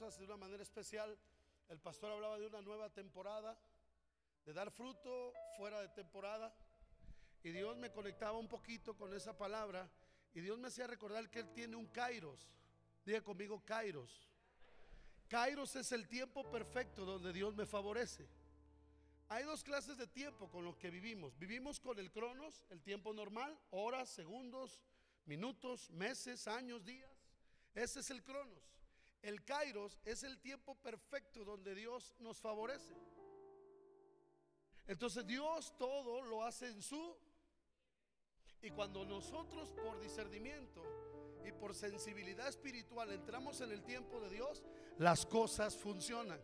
cosas de una manera especial. El pastor hablaba de una nueva temporada, de dar fruto fuera de temporada. Y Dios me conectaba un poquito con esa palabra. Y Dios me hacía recordar que Él tiene un kairos. Diga conmigo kairos. Kairos es el tiempo perfecto donde Dios me favorece. Hay dos clases de tiempo con los que vivimos. Vivimos con el cronos, el tiempo normal, horas, segundos, minutos, meses, años, días. Ese es el cronos. El kairos es el tiempo perfecto donde Dios nos favorece. Entonces Dios todo lo hace en su... Y cuando nosotros por discernimiento y por sensibilidad espiritual entramos en el tiempo de Dios, las cosas funcionan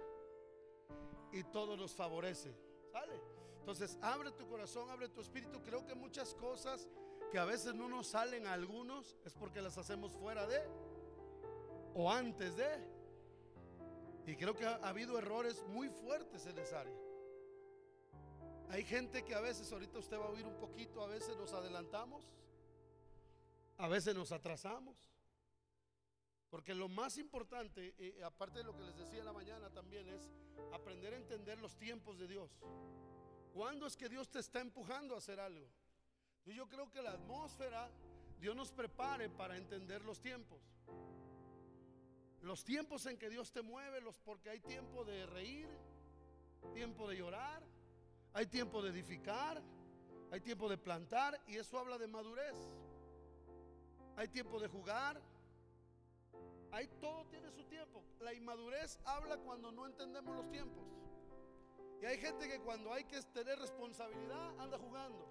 y todo nos favorece. ¿Sale? Entonces, abre tu corazón, abre tu espíritu. Creo que muchas cosas que a veces no nos salen a algunos es porque las hacemos fuera de o antes de. Y creo que ha, ha habido errores muy fuertes en esa área. Hay gente que a veces, ahorita usted va a oír un poquito, a veces nos adelantamos, a veces nos atrasamos. Porque lo más importante, eh, aparte de lo que les decía en la mañana también, es aprender a entender los tiempos de Dios. ¿Cuándo es que Dios te está empujando a hacer algo? Yo creo que la atmósfera, Dios nos prepare para entender los tiempos. Los tiempos en que Dios te mueve, los, porque hay tiempo de reír, tiempo de llorar, hay tiempo de edificar, hay tiempo de plantar, y eso habla de madurez. Hay tiempo de jugar, Ahí todo tiene su tiempo. La inmadurez habla cuando no entendemos los tiempos. Y hay gente que cuando hay que tener responsabilidad anda jugando.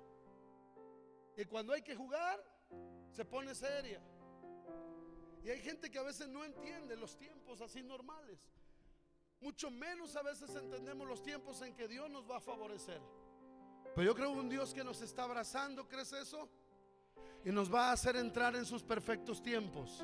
Y cuando hay que jugar se pone seria. Y hay gente que a veces no entiende los tiempos así normales. Mucho menos a veces entendemos los tiempos en que Dios nos va a favorecer. Pero yo creo un Dios que nos está abrazando, ¿crees eso? Y nos va a hacer entrar en sus perfectos tiempos.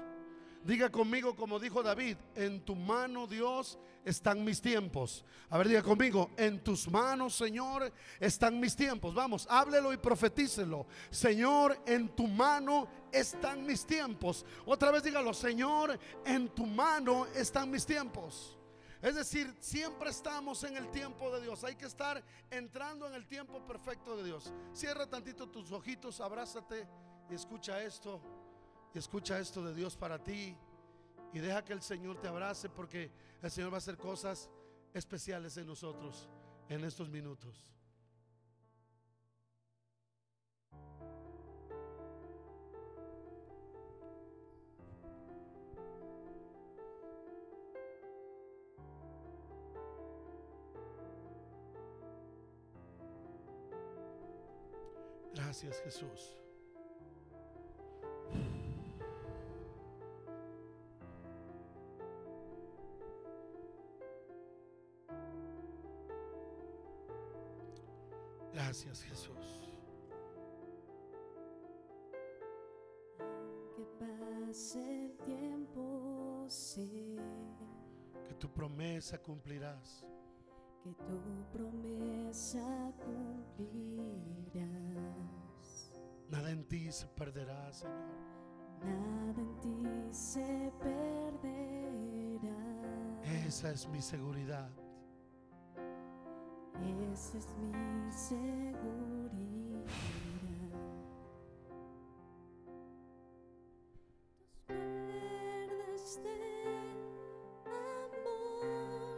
Diga conmigo como dijo David, en tu mano Dios están mis tiempos. A ver, diga conmigo, en tus manos Señor están mis tiempos. Vamos, háblelo y profetícelo. Señor, en tu mano están mis tiempos. Otra vez dígalo, Señor, en tu mano están mis tiempos. Es decir, siempre estamos en el tiempo de Dios. Hay que estar entrando en el tiempo perfecto de Dios. Cierra tantito tus ojitos, abrázate y escucha esto. Y escucha esto de Dios para ti. Y deja que el Señor te abrace porque el Señor va a hacer cosas especiales en nosotros en estos minutos. Gracias Jesús. Pase el tiempo, sé Que tu promesa cumplirás. que tu promesa cumplirás. Nada en ti se perderá, Señor. Nada en ti se perderá. Esa es mi seguridad. Esa es mi seguridad.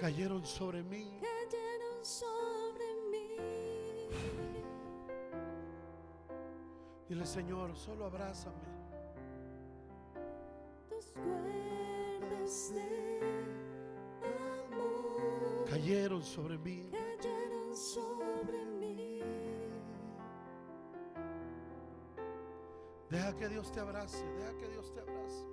Cayeron sobre mí. cayeron sobre mí. Dile, Señor, solo abrázame. Tus cuerdas de amor Cayeron sobre mí. cayeron sobre mí. Deja que Dios te abrace. Deja que Dios te abrace.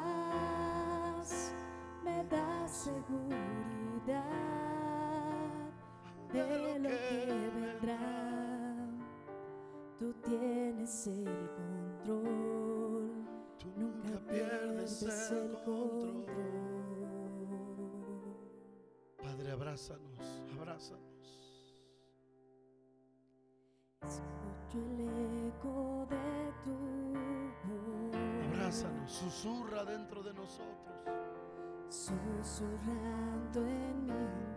de lo que vendrá. Tú tienes el control, Tú nunca pierdes el control. Padre, abrázanos, abrázanos. Escucho el eco de tu voz. Abrázanos, susurra dentro de nosotros. Susurrando en mi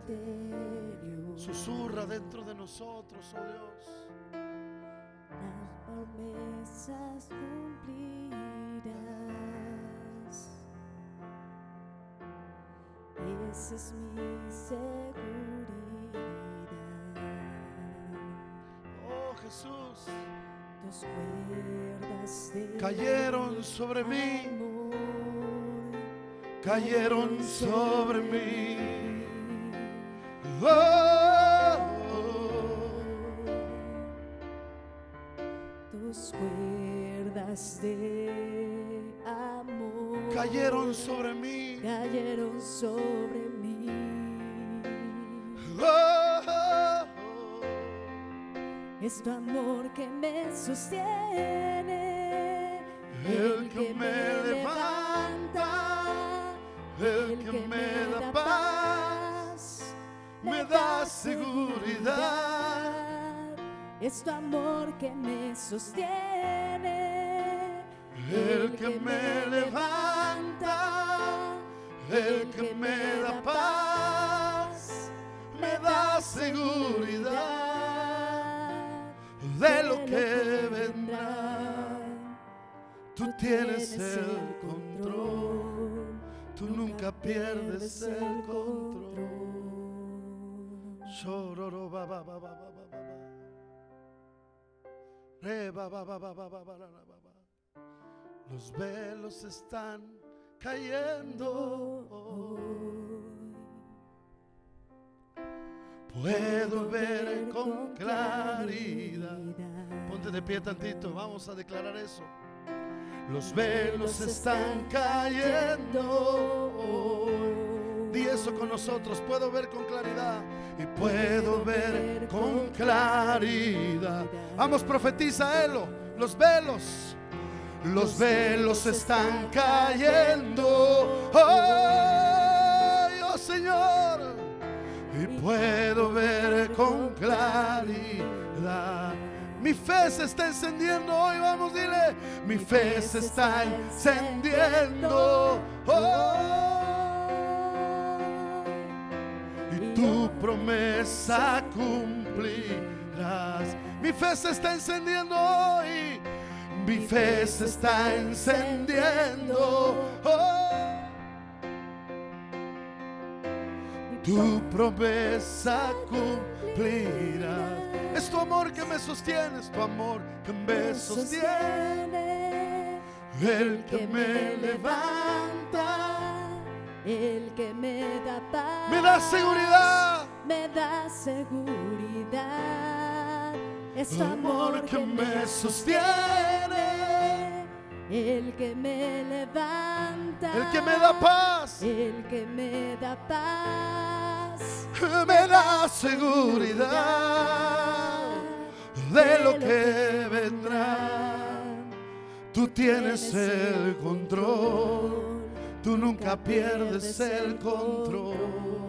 interior. Susurra dentro de nosotros, oh Dios. Las promesas cumplirás. Esa es mi seguridad. Oh Jesús, Tus cuerdas de cayeron sobre mí, cayeron sobre mí. Oh, Tus cuerdas de amor cayeron sobre mí. cayeron sobre mí. Oh, Es tu amor que me sostiene, El que me levanta, el que me da paz, me da seguridad. Es tu amor que me sostiene, El que me levanta, el que me da paz, me da seguridad de lo que vendrá. Tú tienes el control, tú nunca pierdes el control. Shororo ba ba ba. Los velos están cayendo. Puedo ver con claridad. Ponte de pie tantito, vamos a declarar eso. Los velos están cayendo. Di eso con nosotros, puedo ver con claridad y puedo ver con claridad. Vamos, profetiza Elo, los velos, los velos están cayendo. ¡Ay, oh Señor! Y puedo ver con claridad. Mi fe se está encendiendo hoy, vamos, dile. Mi fe se está encendiendo. hoy. Y tu promesa cumplirás. Mi fe se está encendiendo hoy. Mi fe se está encendiendo. hoy. Tu promesa cumplirás. Es tu amor que me sostiene, es tu amor que me sostiene. El que me levanta, el que me da paz, me da seguridad. me da seguridad. Es tu amor que me sostiene, el que me levanta, el que me da paz, el que me da paz, me da seguridad de lo que vendrá. Tú tienes el control, tú nunca pierdes el control.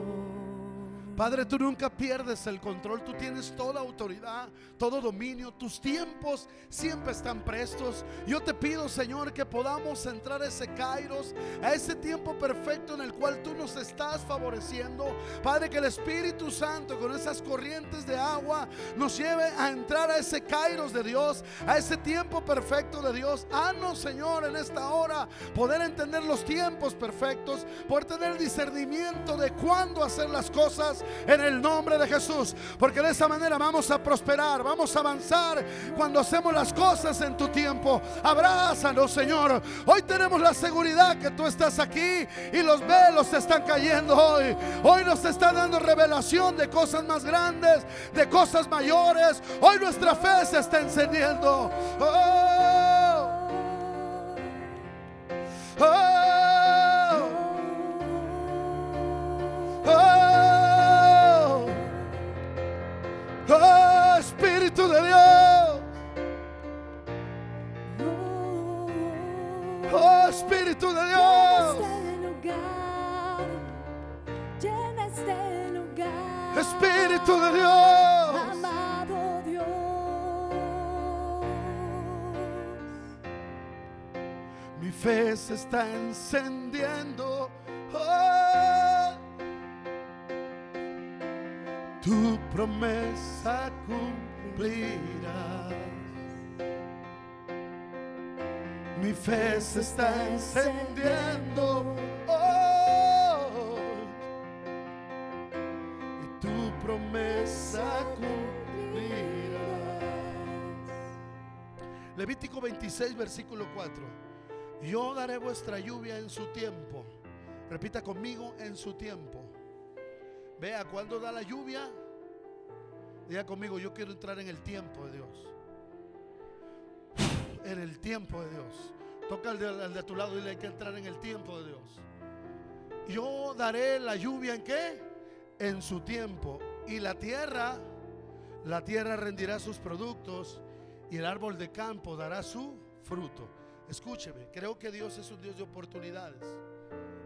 Padre, tú nunca pierdes el control, tú tienes toda autoridad, todo dominio, tus tiempos siempre están prestos. Yo te pido, Señor, que podamos entrar a ese Kairos, a ese tiempo perfecto en el cual tú nos estás favoreciendo. Padre, que el Espíritu Santo con esas corrientes de agua nos lleve a entrar a ese Kairos de Dios, a ese tiempo perfecto de Dios. Haznos, Señor, en esta hora poder entender los tiempos perfectos, poder tener discernimiento de cuándo hacer las cosas en el nombre de Jesús. Porque de esa manera vamos a prosperar, vamos a avanzar cuando hacemos las cosas en tu tiempo. Abrázanos, Señor. Hoy tenemos la seguridad que tú estás aquí y los velos están cayendo hoy. Hoy nos está dando revelación de cosas más grandes, de cosas mayores. Hoy nuestra fe se está encendiendo. Oh. Oh. Oh. ¡Oh, Espíritu de Dios! ¡Oh, Espíritu de este Dios! Llena este lugar, Espíritu de Dios, amado Dios, mi fe se está encendiendo. Oh. Tu promesa cumplirás. Mi fe se está encendiendo. Oh. Y tu promesa cumplirás. Levítico 26, versículo 4. Yo daré vuestra lluvia en su tiempo. Repita conmigo, en su tiempo. Vea, cuando da la lluvia? Diga conmigo, yo quiero entrar en el tiempo de Dios. En el tiempo de Dios. Toca al de, tu lado y dile hay que entrar en el tiempo de Dios. Yo daré la lluvia en qué? En su tiempo. Y la tierra, la tierra rendirá sus productos y el árbol de campo dará su fruto. Escúcheme, creo que Dios es un Dios de oportunidades.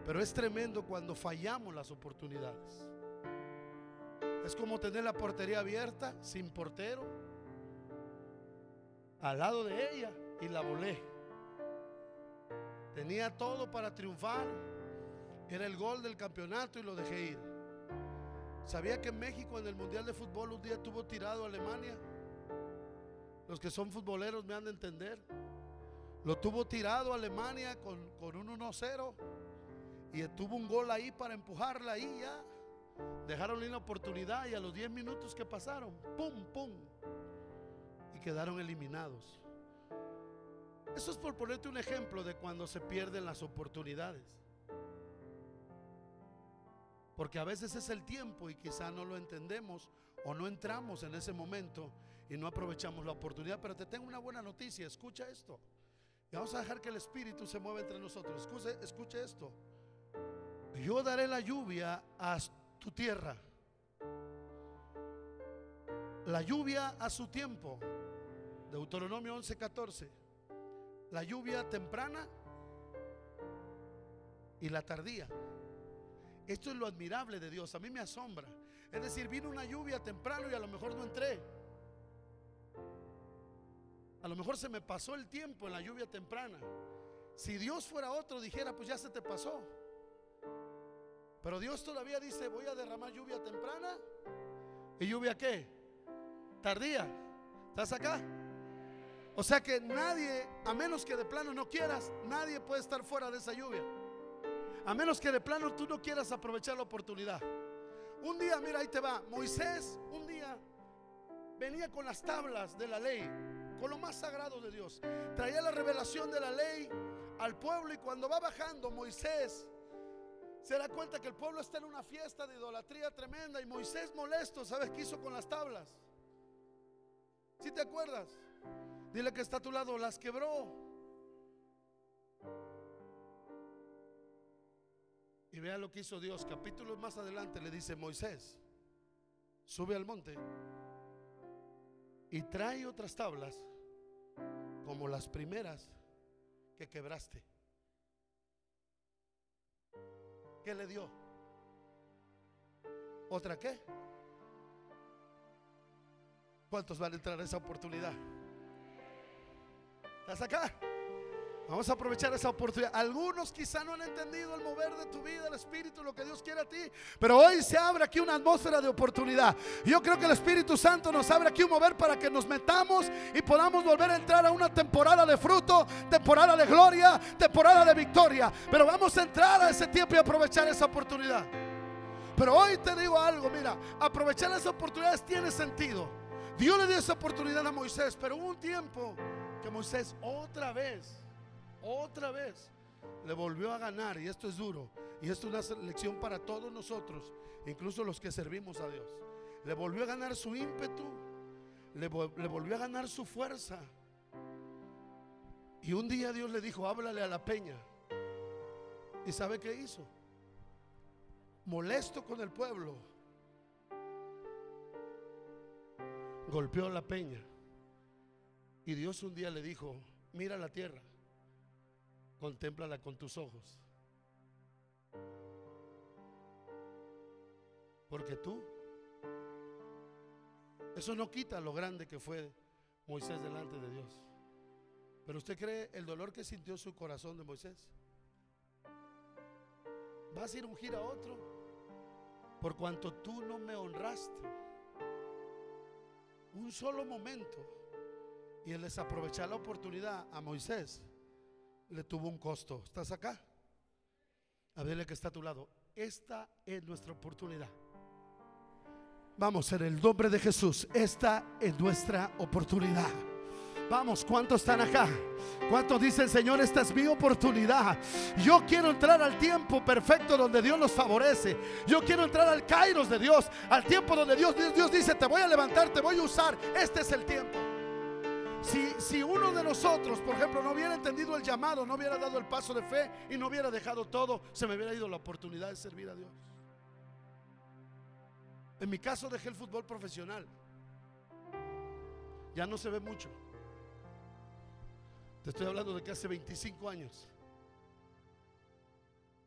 Pero es tremendo cuando fallamos las oportunidades. Es como tener la portería abierta, sin portero, al lado de ella y la volé. Tenía todo para triunfar. Era el gol del campeonato y lo dejé ir. ¿Sabía que México en el Mundial de Fútbol un día tuvo tirado a Alemania? Los que son futboleros me han de entender. Lo tuvo tirado a Alemania con, con un 1-0 y tuvo un gol ahí para empujarla ahí ya. Dejaron la oportunidad y a los 10 minutos que pasaron, pum, pum, y quedaron eliminados. Eso es por ponerte un ejemplo de cuando se pierden las oportunidades. Porque a veces es el tiempo y quizá no lo entendemos o no entramos en ese momento y no aprovechamos la oportunidad. Pero te tengo una buena noticia, escucha esto. Y vamos a dejar que el Espíritu se mueva entre nosotros. Escuche, escuche esto. Yo daré la lluvia a tu tierra. La lluvia a su tiempo. Deuteronomio 11:14. La lluvia temprana y la tardía. Esto es lo admirable de Dios. A mí me asombra. Es decir, vino una lluvia temprano y a lo mejor no entré. A lo mejor se me pasó el tiempo en la lluvia temprana. Si Dios fuera otro, dijera, pues ya se te pasó. Pero Dios todavía dice, voy a derramar lluvia temprana. ¿Y lluvia qué? Tardía. ¿Estás acá? O sea que nadie, a menos que de plano no quieras, nadie puede estar fuera de esa lluvia. A menos que de plano tú no quieras aprovechar la oportunidad. Un día, mira, ahí te va. Moisés, un día, venía con las tablas de la ley, con lo más sagrado de Dios. Traía la revelación de la ley al pueblo y cuando va bajando Moisés se da cuenta que el pueblo está en una fiesta de idolatría tremenda y Moisés molesto, ¿sabes qué hizo con las tablas? Si te acuerdas? Dile que está a tu lado, las quebró. Y vea lo que hizo Dios. Capítulos más adelante le dice Moisés, sube al monte y trae otras tablas como las primeras que quebraste. ¿Qué le dio? ¿Otra qué? ¿Cuántos van a entrar a esa oportunidad? ¿Estás acá? Vamos a aprovechar esa oportunidad. Algunos quizá no han entendido el mover de tu vida, el Espíritu, lo que Dios quiere a ti. Pero hoy se abre aquí una atmósfera de oportunidad. Yo creo que el Espíritu Santo nos abre aquí un mover para que nos metamos y podamos volver a entrar a una temporada de fruto, temporada de gloria, temporada de victoria. Pero vamos a entrar a ese tiempo y aprovechar esa oportunidad. Pero hoy te digo algo, mira, aprovechar esas oportunidades tiene sentido. Dios le dio esa oportunidad a Moisés, pero hubo un tiempo que Moisés otra vez otra vez le volvió a ganar y esto es duro y esto es una lección para todos nosotros, incluso los que servimos a Dios. Le volvió a ganar su ímpetu, le, volvió a ganar su fuerza. Y un día Dios le dijo, háblale a la peña. ¿Y sabe qué hizo? Molesto con el pueblo, golpeó la peña. Y Dios un día le dijo, mira la tierra contémplala con tus ojos. Porque tú Eso no quita lo grande que fue Moisés delante de Dios. Pero usted cree el dolor que sintió su corazón de Moisés. Vas a ir ungir a otro por cuanto tú no me honraste. Un solo momento y el desaprovechar la oportunidad a Moisés le tuvo un costo. ¿Estás acá? A verle que está a tu lado. Esta es nuestra oportunidad. Vamos, en el nombre de Jesús, esta es nuestra oportunidad. Vamos, ¿cuántos están acá? ¿Cuántos dicen, Señor, esta es mi oportunidad? Yo quiero entrar al tiempo perfecto donde Dios nos favorece. Yo quiero entrar al kairos de Dios, al tiempo donde Dios, Dios dice, te voy a levantar, te voy a usar. Este es el tiempo. Si, si uno de nosotros, por ejemplo, no hubiera entendido el llamado, no hubiera dado el paso de fe y no hubiera dejado todo, se me hubiera ido la oportunidad de servir a Dios. En mi caso dejé el fútbol profesional. Ya no se ve mucho. Te estoy hablando de que hace 25 años.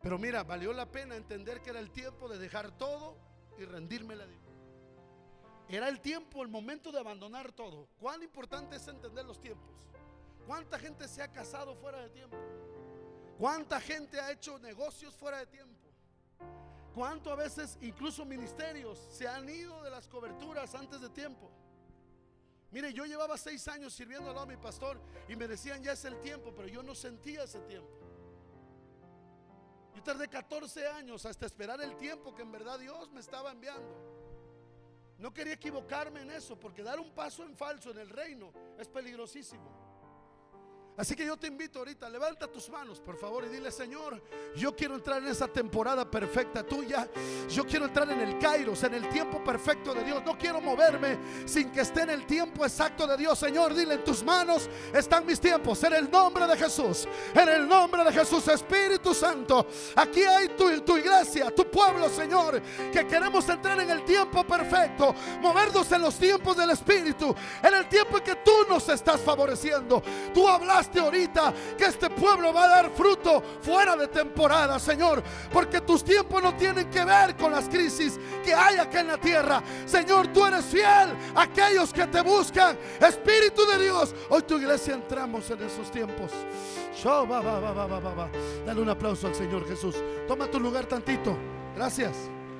Pero mira, valió la pena entender que era el tiempo de dejar todo y rendirme a Dios. Era el tiempo, el momento de abandonar todo. Cuán importante es entender los tiempos. ¿Cuánta gente se ha casado fuera de tiempo? ¿Cuánta gente ha hecho negocios fuera de tiempo? ¿Cuánto a veces incluso ministerios se han ido de las coberturas antes de tiempo? Mire, yo llevaba seis años sirviendo al lado de mi pastor y me decían ya es el tiempo, pero yo no sentía ese tiempo. Yo tardé 14 años hasta esperar el tiempo que en verdad Dios me estaba enviando. No quería equivocarme en eso, porque dar un paso en falso en el reino es peligrosísimo. Así que yo te invito ahorita, levanta tus manos, por favor, y dile, Señor, yo quiero entrar en esa temporada perfecta tuya. Yo quiero entrar en el Kairos, en el tiempo perfecto de Dios. No quiero moverme sin que esté en el tiempo exacto de Dios. Señor, dile, en tus manos están mis tiempos. En el nombre de Jesús, en el nombre de Jesús, Espíritu Santo. Aquí hay tu, tu iglesia, tu pueblo, Señor, que queremos entrar en el tiempo perfecto. Movernos en los tiempos del Espíritu, en el tiempo en que tú nos estás favoreciendo. Tú hablas ahorita que este pueblo va a dar fruto fuera de temporada, Señor, porque tus tiempos no tienen que ver con las crisis que hay acá en la tierra. Señor, tú eres fiel a aquellos que te buscan. Espíritu de Dios, hoy tu iglesia entramos en esos tiempos. Dale un aplauso al Señor Jesús. Toma tu lugar tantito. Gracias,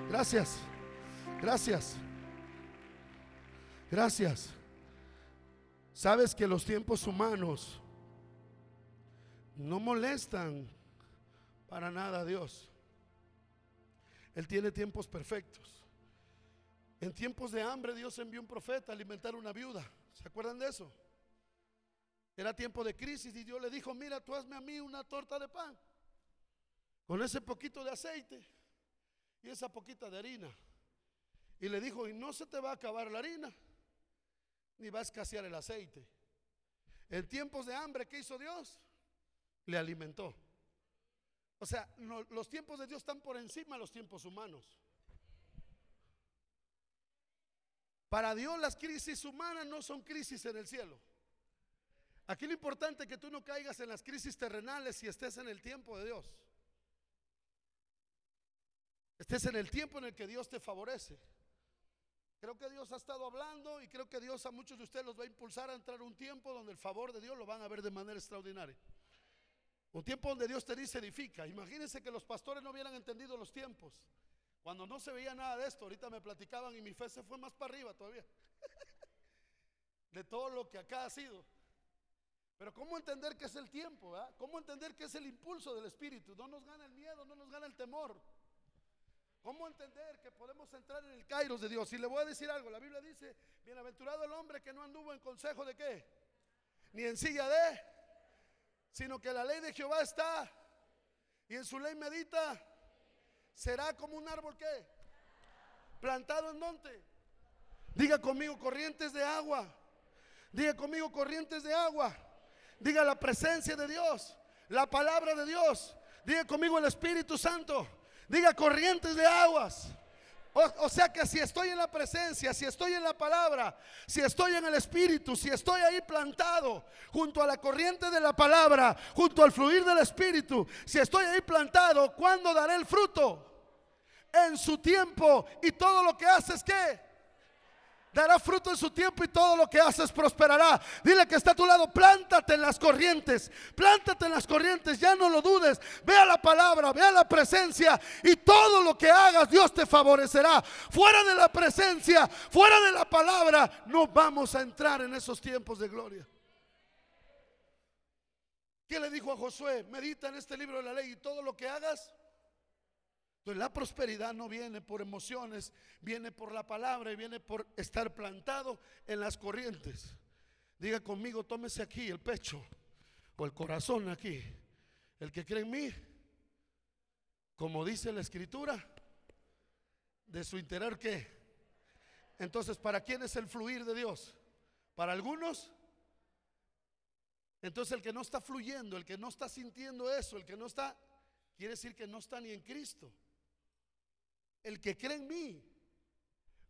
gracias, gracias. Gracias. Sabes que los tiempos humanos no molestan para nada a Dios. Él tiene tiempos perfectos. En tiempos de hambre Dios envió un profeta a alimentar una viuda. ¿Se acuerdan de eso? Era tiempo de crisis y Dios le dijo, mira, tú hazme a mí una torta de pan con ese poquito de aceite y esa poquita de harina. Y le dijo, y no se te va a acabar la harina, ni va a escasear el aceite. En tiempos de hambre, ¿qué hizo Dios? Le alimentó. O sea, los tiempos de Dios están por encima de los tiempos humanos. Para Dios las crisis humanas no son crisis en el cielo. Aquí lo importante es que tú no caigas en las crisis terrenales si estés en el tiempo de Dios. Estés en el tiempo en el que Dios te favorece. Creo que Dios ha estado hablando y creo que Dios a muchos de ustedes los va a impulsar a entrar un tiempo donde el favor de Dios lo van a ver de manera extraordinaria. Un tiempo donde Dios te dice edifica. Imagínense que los pastores no hubieran entendido los tiempos. Cuando no se veía nada de esto, ahorita me platicaban y mi fe se fue más para arriba todavía. de todo lo que acá ha sido. Pero ¿cómo entender que es el tiempo? ¿Cómo entender que es el impulso del Espíritu? No nos gana el miedo, no nos gana el temor. ¿Cómo entender que podemos entrar en el Kairos de Dios? Y le voy a decir algo, la Biblia dice, bienaventurado el hombre que no anduvo en consejo de qué, ni en silla de sino que la ley de Jehová está y en su ley medita, será como un árbol que plantado en monte. Diga conmigo corrientes de agua. Diga conmigo corrientes de agua. Diga la presencia de Dios, la palabra de Dios. Diga conmigo el Espíritu Santo. Diga corrientes de aguas. O, sea que si estoy en la presencia, si estoy en la palabra, si estoy en el Espíritu, si estoy ahí plantado junto a la corriente de la palabra, junto al fluir del Espíritu, si estoy ahí plantado, ¿cuándo daré el fruto? En su tiempo. Y todo lo que hace es que dará fruto en su tiempo y todo lo que haces prosperará. Dile que está a tu lado, plántate en las corrientes, plántate en las corrientes, ya no lo dudes. Vea la palabra, vea la presencia y todo lo que hagas Dios te favorecerá. Fuera de la presencia, fuera de la palabra, no vamos a entrar en esos tiempos de gloria. ¿Qué le dijo a Josué? Medita en este libro de la ley y todo lo que hagas entonces la prosperidad no viene por emociones, viene por la palabra y viene por estar plantado en las corrientes. Diga conmigo, tómese aquí el pecho o el corazón aquí. El que cree en mí, como dice la escritura, de su interior qué. Entonces, ¿para quién es el fluir de Dios? Para algunos. Entonces el que no está fluyendo, el que no está sintiendo eso, el que no está, quiere decir que no está ni en Cristo el que cree en mí,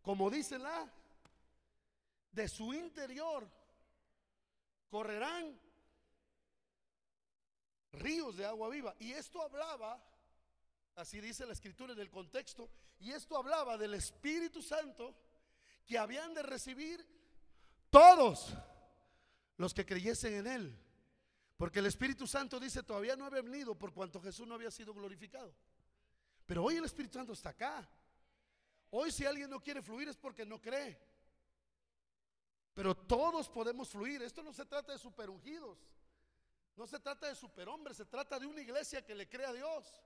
como dice la, de su interior correrán ríos de agua viva. Y esto hablaba, así dice la escritura en el contexto, y esto hablaba del Espíritu Santo que habían de recibir todos los que creyesen en Él. Porque el Espíritu Santo dice, todavía no había venido por cuanto Jesús no había sido glorificado. Pero hoy el Espíritu Santo está acá. Hoy si alguien no quiere fluir es porque no cree. Pero todos podemos fluir. Esto no se trata de superungidos. No se trata de superhombres. Se trata de una iglesia que le cree a Dios.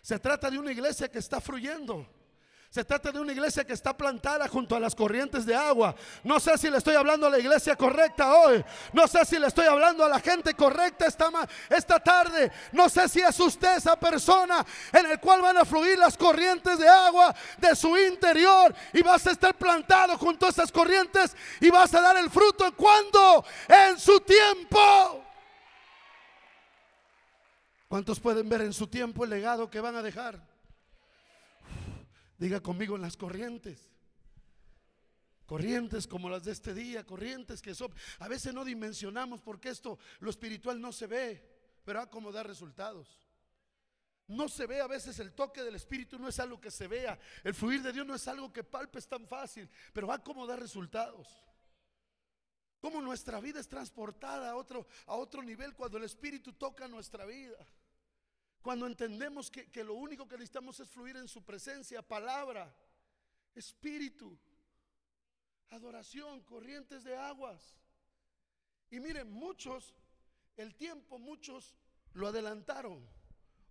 Se trata de una iglesia que está fluyendo. Se trata de una iglesia que está plantada junto a las corrientes de agua. No sé si le estoy hablando a la iglesia correcta hoy. No sé si le estoy hablando a la gente correcta esta, esta tarde. No sé si es usted esa persona en el cual van a fluir las corrientes de agua de su interior. Y vas a estar plantado junto a esas corrientes y vas a dar el fruto. ¿En cuándo? En su tiempo. ¿Cuántos pueden ver en su tiempo el legado que van a dejar? Diga conmigo en las corrientes. Corrientes como las de este día, corrientes que son... A veces no dimensionamos porque esto, lo espiritual no se ve, pero a como da resultados. No se ve a veces el toque del Espíritu, no es algo que se vea. El fluir de Dios no es algo que palpes tan fácil, pero va como da resultados. Como nuestra vida es transportada a otro, a otro nivel cuando el Espíritu toca nuestra vida. Cuando entendemos que, lo único que necesitamos es fluir en su presencia, palabra, espíritu, adoración, corrientes de aguas. Y miren, muchos, el tiempo, muchos lo adelantaron,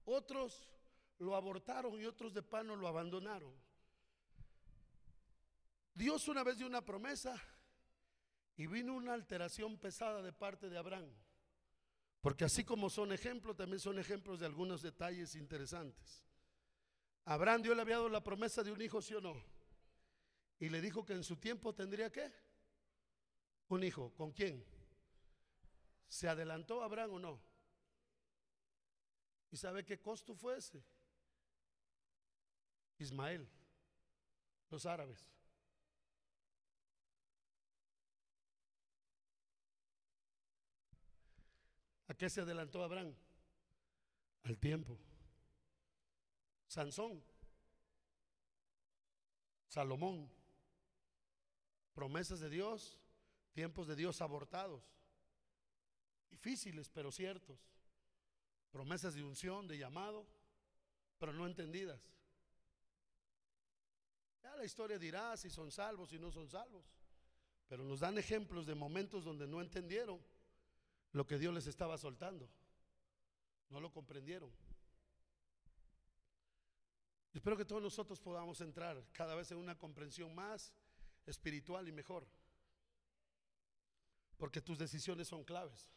otros lo abortaron y otros de pano lo abandonaron. Dios una vez dio una promesa y vino una alteración pesada de parte de Abraham. Porque así como son ejemplos, también son ejemplos de algunos detalles interesantes. Abraham Dios le había dado la promesa de un hijo, sí o no. Y le dijo que en su tiempo tendría que un hijo. ¿Con quién? ¿Se adelantó Abraham o no? ¿Y sabe qué costo fue ese? Ismael, los árabes. ¿A qué se adelantó Abraham? Al tiempo. Sansón, Salomón, promesas de Dios, tiempos de Dios abortados, difíciles pero ciertos, promesas de unción, de llamado, pero no entendidas. Ya la historia dirá si son salvos, si no son salvos, pero nos dan ejemplos de momentos donde no entendieron lo que Dios les estaba soltando. No lo comprendieron. Espero que todos nosotros podamos entrar cada vez en una comprensión más espiritual y mejor. Porque tus decisiones son claves.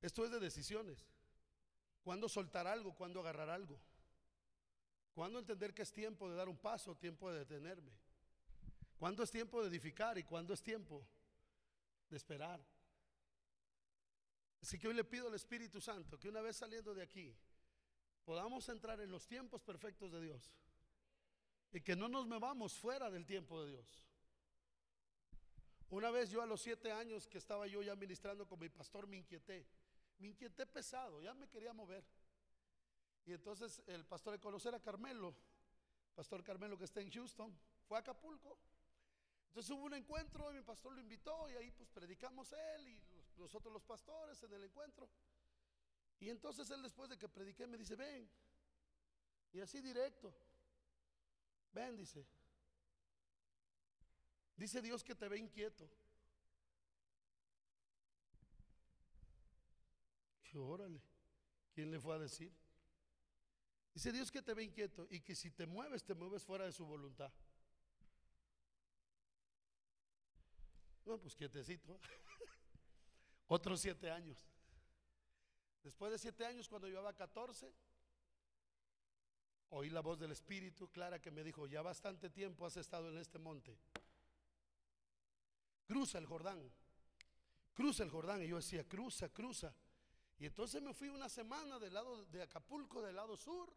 Esto es de decisiones. ¿Cuándo soltar algo? ¿Cuándo agarrar algo? ¿Cuándo entender que es tiempo de dar un paso? Tiempo de detenerme. ¿Cuándo es tiempo de edificar? ¿Y cuándo es tiempo de esperar? Así que hoy le pido al Espíritu Santo que una vez saliendo de aquí podamos entrar en los tiempos perfectos de Dios y que no nos movamos fuera del tiempo de Dios. Una vez yo a los siete años que estaba yo ya ministrando con mi pastor me inquieté, me inquieté pesado, ya me quería mover. Y entonces el pastor de conocer a Carmelo, pastor Carmelo que está en Houston, fue a Acapulco Entonces hubo un encuentro y mi pastor lo invitó y ahí pues predicamos él y nosotros los pastores en el encuentro. Y entonces él después de que prediqué me dice, ven. Y así directo. Ven, dice. Dice Dios que te ve inquieto. Que órale. ¿Quién le fue a decir? Dice Dios que te ve inquieto y que si te mueves, te mueves fuera de su voluntad. No, pues quietecito. Otros siete años. Después de siete años, cuando llevaba 14, oí la voz del Espíritu clara que me dijo, ya bastante tiempo has estado en este monte. Cruza el Jordán. Cruza el Jordán. Y yo decía, cruza, cruza. Y entonces me fui una semana del lado de Acapulco, del lado sur.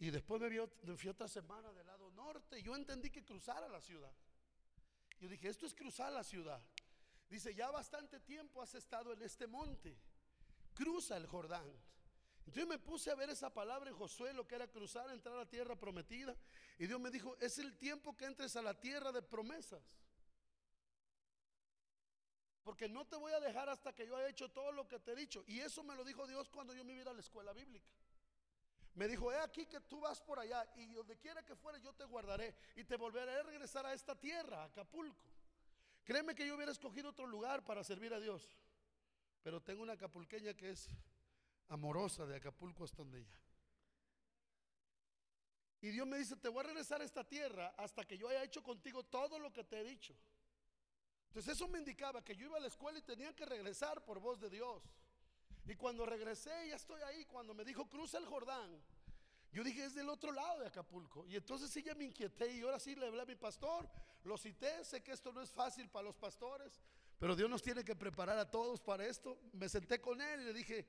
Y después me, fui otra semana del lado norte. Y yo entendí que cruzara la ciudad. Yo dije, esto es cruzar la ciudad. Dice, ya bastante tiempo has estado en este monte. Cruza el Jordán. Entonces me puse a ver esa palabra en Josué, lo que era cruzar, entrar a la tierra prometida. Y Dios me dijo, es el tiempo que entres a la tierra de promesas. Porque no te voy a dejar hasta que yo haya hecho todo lo que te he dicho. Y eso me lo dijo Dios cuando yo me iba a la escuela bíblica. Me dijo, he aquí que tú vas por allá y donde quiera que fuere yo te guardaré y te volveré a regresar a esta tierra, Acapulco. Créeme que yo hubiera escogido otro lugar para servir a Dios. Pero tengo una acapulqueña que es amorosa de Acapulco hasta donde ella. Y Dios me dice, te voy a regresar a esta tierra hasta que yo haya hecho contigo todo lo que te he dicho. Entonces eso me indicaba que yo iba a la escuela y tenía que regresar por voz de Dios. Y cuando regresé, ya estoy ahí, cuando me dijo, cruza el Jordán, yo dije, es del otro lado de Acapulco. Y entonces sí ya me inquieté y ahora sí le hablé a mi pastor, lo cité, sé que esto no es fácil para los pastores, pero Dios nos tiene que preparar a todos para esto. Me senté con él y le dije,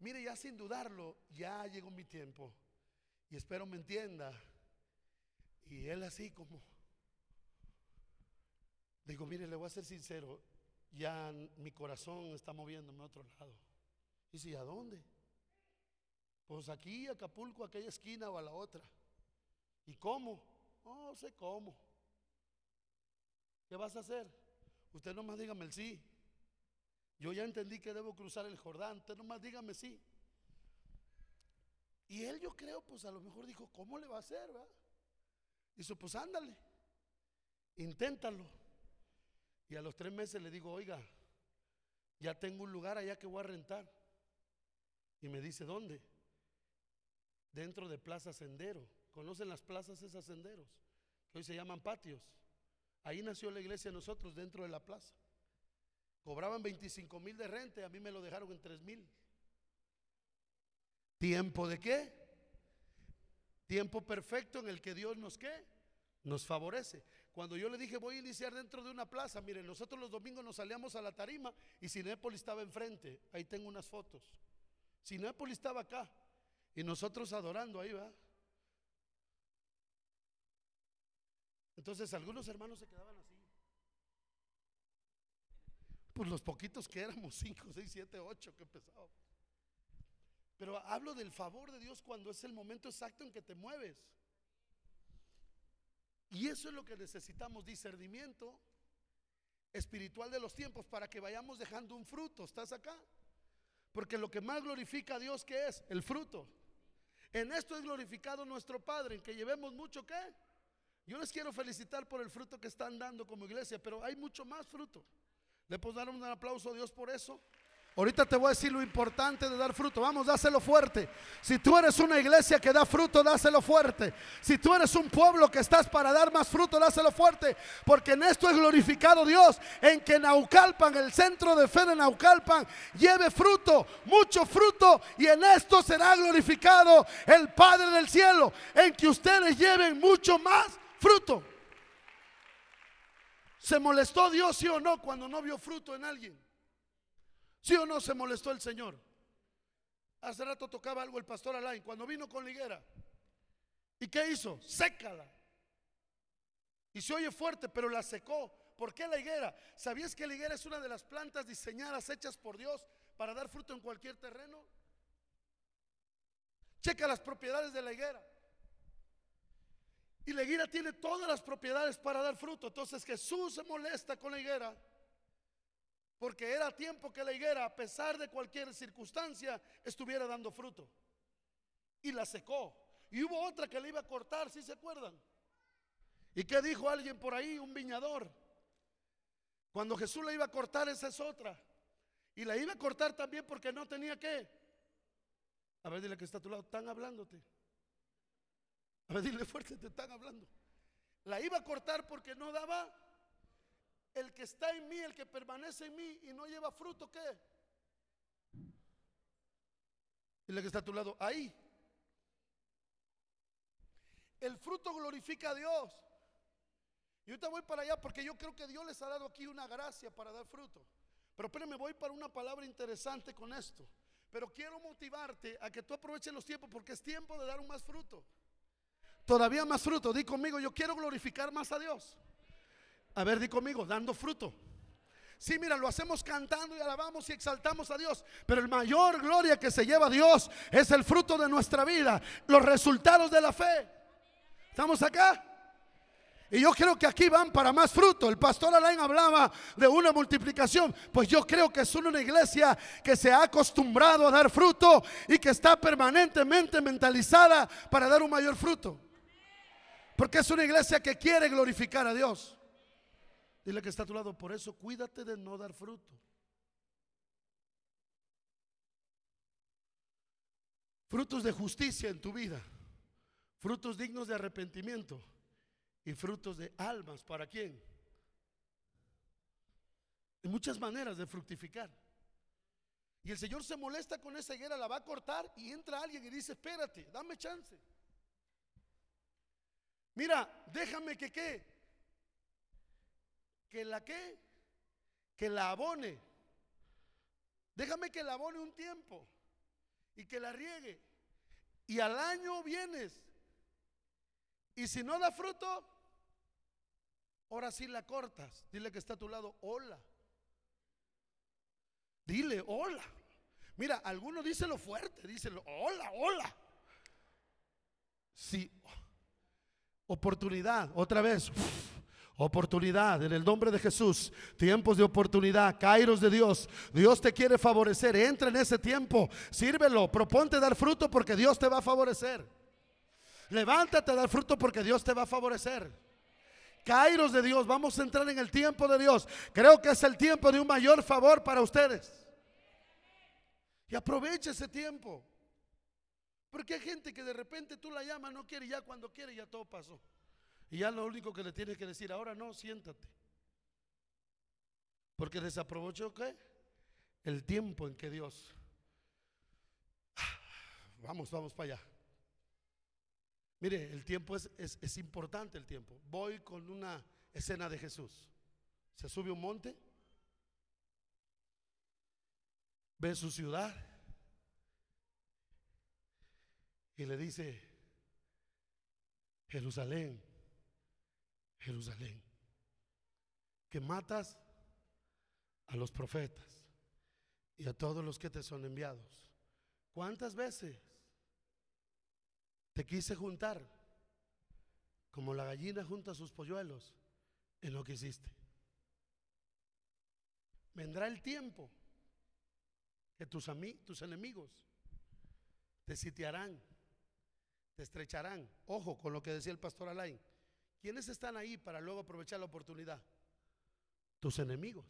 mire, ya sin dudarlo, ya llegó mi tiempo. Y espero me entienda. Y él así como, digo, mire, le voy a ser sincero, ya mi corazón está moviéndome a otro lado. Y si, ¿a dónde? Pues aquí, Acapulco, aquella esquina o a la otra. ¿Y cómo? No sé cómo. ¿Qué vas a hacer? Usted nomás dígame el sí. Yo ya entendí que debo cruzar el Jordán. Usted nomás dígame sí. Y él yo creo, pues a lo mejor dijo, ¿cómo le va a hacer? ¿verdad? Dice, pues ándale, inténtalo. Y a los tres meses le digo, oiga, ya tengo un lugar allá que voy a rentar. Y me dice, ¿dónde? Dentro de Plaza Sendero. ¿Conocen las plazas esas senderos? Hoy se llaman patios. Ahí nació la iglesia nosotros, dentro de la plaza. Cobraban 25 mil de renta, a mí me lo dejaron en 3 mil. ¿Tiempo de qué? Tiempo perfecto en el que Dios nos qué? Nos favorece. Cuando yo le dije voy a iniciar dentro de una plaza, miren, nosotros los domingos nos salíamos a la tarima y Cinépolis estaba enfrente. Ahí tengo unas fotos. Sinápolis estaba acá y nosotros adorando ahí, va. Entonces algunos hermanos se quedaban así. Pues los poquitos que éramos, 5, 6, 7, 8 que empezábamos. Pero hablo del favor de Dios cuando es el momento exacto en que te mueves. Y eso es lo que necesitamos, discernimiento espiritual de los tiempos para que vayamos dejando un fruto. ¿Estás acá? Porque lo que más glorifica a Dios, ¿qué es? El fruto. En esto es glorificado nuestro Padre, en que llevemos mucho ¿qué? Yo les quiero felicitar por el fruto que están dando como iglesia, pero hay mucho más fruto. ¿Le puedo dar un aplauso a Dios por eso? Ahorita te voy a decir lo importante de dar fruto. Vamos, dáselo fuerte. Si tú eres una iglesia que da fruto, dáselo fuerte. Si tú eres un pueblo que estás para dar más fruto, dáselo fuerte. Porque en esto es glorificado Dios. En que Naucalpan, el centro de fe de Naucalpan, lleve fruto, mucho fruto. Y en esto será glorificado el Padre del cielo. En que ustedes lleven mucho más fruto. ¿Se molestó Dios, sí o no, cuando no vio fruto en alguien? ¿Sí o no se molestó el Señor? Hace rato tocaba algo el pastor Alain cuando vino con la higuera. ¿Y qué hizo? Sécala. Y se oye fuerte, pero la secó. ¿Por qué la higuera? ¿Sabías que la higuera es una de las plantas diseñadas, hechas por Dios para dar fruto en cualquier terreno? Checa las propiedades de la higuera. Y la higuera tiene todas las propiedades para dar fruto. Entonces Jesús se molesta con la higuera. Porque era tiempo que la higuera, a pesar de cualquier circunstancia, estuviera dando fruto. Y la secó. Y hubo otra que le iba a cortar, si se acuerdan? ¿Y qué dijo alguien por ahí? Un viñador. Cuando Jesús la iba a cortar, esa es otra. Y la iba a cortar también porque no tenía que. A ver, dile que está a tu lado, están hablándote. A ver, dile fuerte, te están hablando. La iba a cortar porque no daba el que está en mí, el que permanece en mí y no lleva fruto, ¿qué? Dile que está a tu lado, ahí. El fruto glorifica a Dios. Y ahorita voy para allá porque yo creo que Dios les ha dado aquí una gracia para dar fruto. Pero espérenme, voy para una palabra interesante con esto. Pero quiero motivarte a que tú aproveches los tiempos porque es tiempo de dar un más fruto. Todavía más fruto. Di conmigo, yo quiero glorificar más a Dios. A ver, di conmigo, dando fruto. Sí, mira, lo hacemos cantando y alabamos y exaltamos a Dios. Pero el mayor gloria que se lleva a Dios es el fruto de nuestra vida, los resultados de la fe. ¿Estamos acá? Y yo creo que aquí van para más fruto. El pastor Alain hablaba de una multiplicación. Pues yo creo que es una iglesia que se ha acostumbrado a dar fruto y que está permanentemente mentalizada para dar un mayor fruto. Porque es una iglesia que quiere glorificar a Dios. Dile que está a tu lado. Por eso cuídate de no dar fruto. Frutos de justicia en tu vida. Frutos dignos de arrepentimiento y frutos de almas. ¿Para quién? Hay muchas maneras de fructificar. Y el Señor se molesta con esa higuera, la va a cortar y entra alguien y dice, espérate, dame chance. Mira, déjame que qué. Que la qué. Que la abone. Déjame que la abone un tiempo y que la riegue. Y al año vienes y si no da fruto, ahora sí la cortas. Dile que está a tu lado, hola. Dile, hola. Mira, algunos lo fuerte, díselo, hola, hola. Sí. Oportunidad, otra vez. Oportunidad en el nombre de Jesús. Tiempos de oportunidad. Kairos de Dios. Dios te quiere favorecer. Entra en ese tiempo. Sírvelo. Proponte dar fruto porque Dios te va a favorecer. Levántate a dar fruto porque Dios te va a favorecer. Kairos de Dios, vamos a entrar en el tiempo de Dios. Creo que es el tiempo de un mayor favor para ustedes. Y aprovecha ese tiempo. Porque hay gente que de repente tú la llamas, no quiere, ya cuando quiere, ya todo pasó. Y ya lo único que le tienes que decir, ahora no, siéntate. Porque desaprovechó qué? El tiempo en que Dios. Vamos, vamos para allá. Mire, el tiempo es, es, importante el tiempo. Voy con una escena de Jesús. Se sube un monte, ve su ciudad y le dice, Jerusalén, Jerusalén, que matas a los profetas y a todos los que te son enviados. ¿Cuántas veces te quise juntar como la gallina junta sus polluelos en lo que hiciste. Vendrá el tiempo que tus, tus enemigos te sitiarán, te estrecharán. Ojo con lo que decía el pastor Alain. ¿Quiénes están ahí para luego aprovechar la oportunidad? Tus enemigos.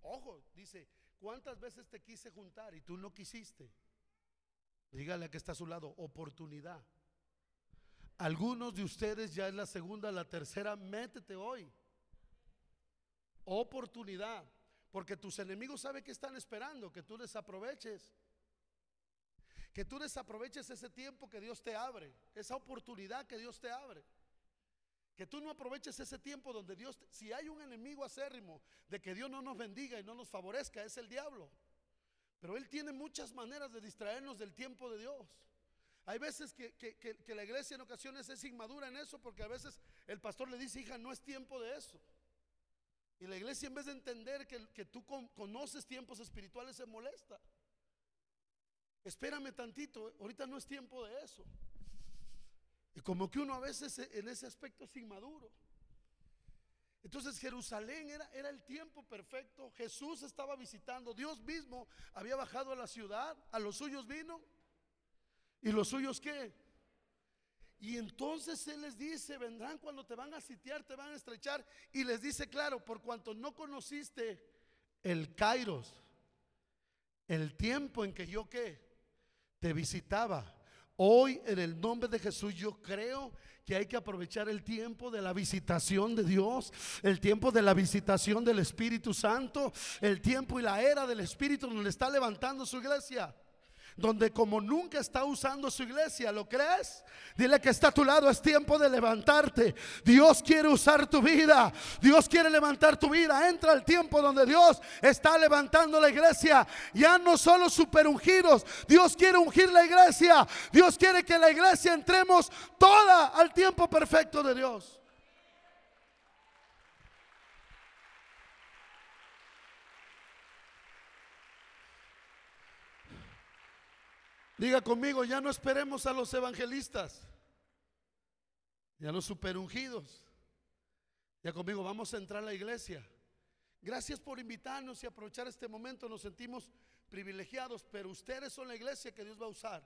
Ojo, dice, ¿cuántas veces te quise juntar y tú no quisiste? Dígale que está a su lado, oportunidad. Algunos de ustedes ya es la segunda, la tercera, métete hoy. Oportunidad. Porque tus enemigos saben que están esperando, que tú desaproveches. Que tú desaproveches ese tiempo que Dios te abre, esa oportunidad que Dios te abre. Que tú no aproveches ese tiempo donde Dios, si hay un enemigo acérrimo de que Dios no nos bendiga y no nos favorezca, es el diablo. Pero Él tiene muchas maneras de distraernos del tiempo de Dios. Hay veces que, la iglesia en ocasiones es inmadura en eso porque a veces el pastor le dice, hija, no es tiempo de eso. Y la iglesia en vez de entender que, que tú conoces tiempos espirituales se molesta. Espérame tantito, ahorita no es tiempo de eso. Y como que uno a veces en ese aspecto es inmaduro. Entonces Jerusalén era, era el tiempo perfecto. Jesús estaba visitando. Dios mismo había bajado a la ciudad. A los suyos vino. ¿Y los suyos qué? Y entonces Él les dice, vendrán cuando te van a sitiar, te van a estrechar. Y les dice, claro, por cuanto no conociste el Kairos, el tiempo en que yo qué, te visitaba. Hoy en el nombre de Jesús yo creo que hay que aprovechar el tiempo de la visitación de Dios, el tiempo de la visitación del Espíritu Santo, el tiempo y la era del Espíritu donde está levantando su iglesia donde como nunca está usando su iglesia, ¿lo crees? Dile que está a tu lado, es tiempo de levantarte. Dios quiere usar tu vida, Dios quiere levantar tu vida. Entra el tiempo donde Dios está levantando la iglesia. Ya no solo super ungidos, Dios quiere ungir la iglesia. Dios quiere que la iglesia entremos toda al tiempo perfecto de Dios. Diga conmigo, ya no esperemos a los evangelistas, ya los superungidos. Ya conmigo, vamos a entrar a la iglesia. Gracias por invitarnos y aprovechar este momento. Nos sentimos privilegiados, pero ustedes son la iglesia que Dios va a usar.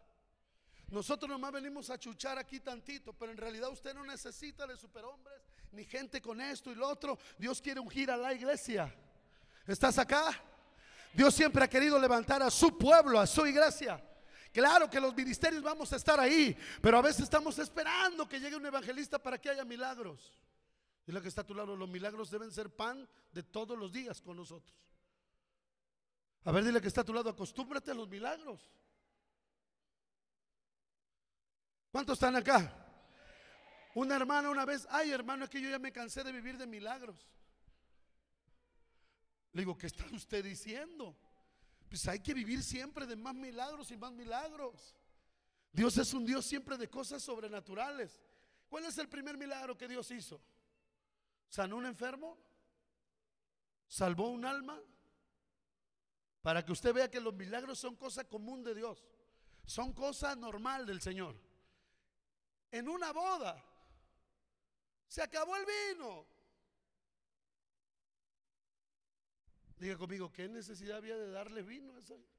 Nosotros nomás venimos a chuchar aquí tantito, pero en realidad usted no necesita de superhombres ni gente con esto y lo otro. Dios quiere ungir a la iglesia. ¿Estás acá? Dios siempre ha querido levantar a su pueblo, a su iglesia. Claro que los ministerios vamos a estar ahí, pero a veces estamos esperando que llegue un evangelista para que haya milagros. Dile que está a tu lado, los milagros deben ser pan de todos los días con nosotros. A ver, dile que está a tu lado, acostúmbrate a los milagros. ¿Cuántos están acá? Una hermana una vez, ay hermano, es que yo ya me cansé de vivir de milagros. Le digo, ¿qué está usted diciendo? Pues hay que vivir siempre de más milagros y más milagros. Dios es un Dios siempre de cosas sobrenaturales. ¿Cuál es el primer milagro que Dios hizo? ¿Sanó un enfermo? ¿Salvó un alma? Para que usted vea que los milagros son cosa común de Dios. Son cosa normal del Señor. En una boda se acabó el vino. Diga conmigo, ¿qué necesidad había de darle vino a esa gente?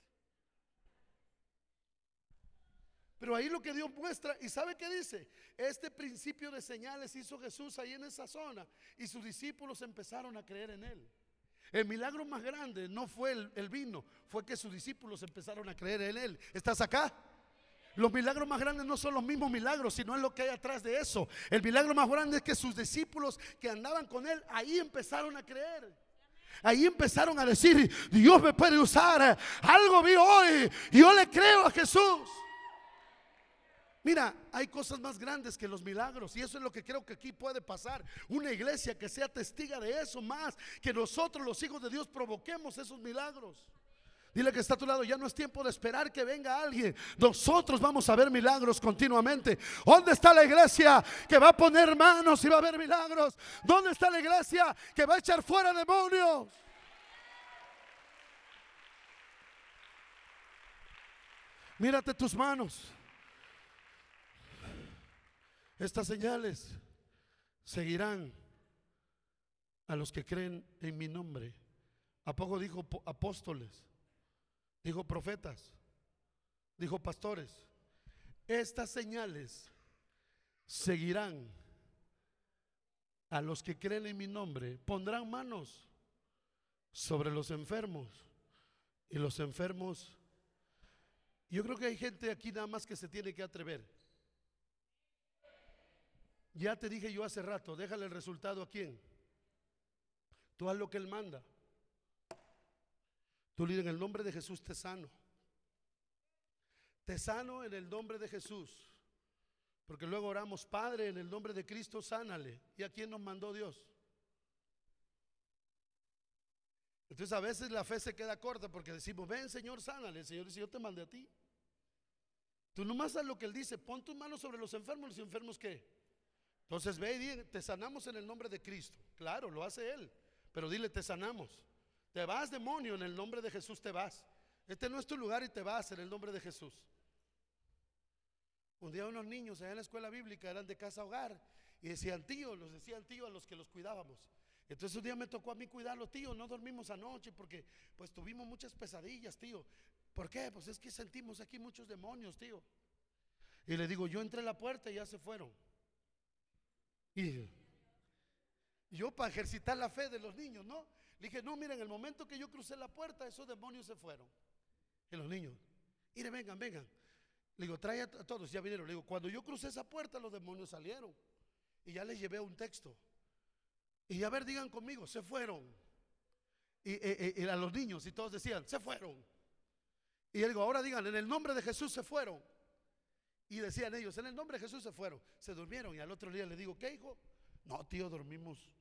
Pero ahí lo que Dios muestra, y sabe qué dice, este principio de señales hizo Jesús ahí en esa zona y sus discípulos empezaron a creer en él. El milagro más grande no fue el, el, vino, fue que sus discípulos empezaron a creer en él. ¿Estás acá? Los milagros más grandes no son los mismos milagros, sino es lo que hay atrás de eso. El milagro más grande es que sus discípulos que andaban con él ahí empezaron a creer. Ahí empezaron a decir, Dios me puede usar. Algo vi hoy. Yo le creo a Jesús. Mira, hay cosas más grandes que los milagros y eso es lo que creo que aquí puede pasar. Una iglesia que sea testiga de eso más, que nosotros los hijos de Dios provoquemos esos milagros. Dile que está a tu lado, ya no es tiempo de esperar que venga alguien. Nosotros vamos a ver milagros continuamente. ¿Dónde está la iglesia que va a poner manos y va a ver milagros? ¿Dónde está la iglesia que va a echar fuera demonios? Mírate tus manos. Estas señales seguirán a los que creen en mi nombre. ¿A poco dijo apóstoles? Dijo profetas, dijo pastores, estas señales seguirán a los que creen en mi nombre, pondrán manos sobre los enfermos y los enfermos. Yo creo que hay gente aquí nada más que se tiene que atrever. Ya te dije yo hace rato, déjale el resultado a quién. Tú haz lo que él manda. Tú líder en el nombre de Jesús te sano. Te sano en el nombre de Jesús. Porque luego oramos, Padre, en el nombre de Cristo, sánale. ¿Y a quién nos mandó Dios? Entonces a veces la fe se queda corta porque decimos, ven Señor, sánale. El Señor dice, yo te mandé a ti. Tú nomás haz lo que Él dice, pon tus manos sobre los enfermos. ¿Los enfermos qué? Entonces ve y dile, te sanamos en el nombre de Cristo. Claro, lo hace Él. Pero dile, te sanamos. Te vas, demonio, en el nombre de Jesús te vas. Este no es tu lugar y te vas en el nombre de Jesús. Un día unos niños allá en la escuela bíblica eran de casa hogar y decían tío, los decían tío a los que los cuidábamos. Entonces un día me tocó a mí cuidarlos, tío, no dormimos anoche porque pues tuvimos muchas pesadillas, tío. ¿Por qué? Pues es que sentimos aquí muchos demonios, tío. Y le digo, yo entré a la puerta y ya se fueron. Y yo para ejercitar la fe de los niños, ¿no? Le dije, no, miren, en el momento que yo crucé la puerta, esos demonios se fueron. Y los niños, mire, vengan, vengan. Le digo, trae a todos, ya vinieron. Le digo, cuando yo crucé esa puerta, los demonios salieron. Y ya les llevé un texto. Y a ver, digan conmigo, se fueron. Y, a los niños, y todos decían, se fueron. Y yo digo, ahora digan, en el nombre de Jesús se fueron. Y decían ellos, en el nombre de Jesús se fueron. Se durmieron. Y al otro día le digo, ¿qué hijo? No, tío, dormimos.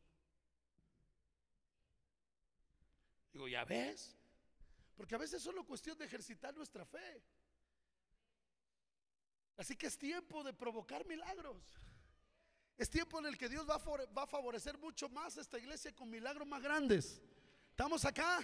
Digo, ¿ya ves? Porque a veces es solo cuestión de ejercitar nuestra fe. Así que es tiempo de provocar milagros. Es tiempo en el que Dios va a favorecer mucho más a esta iglesia con milagros más grandes. ¿Estamos acá?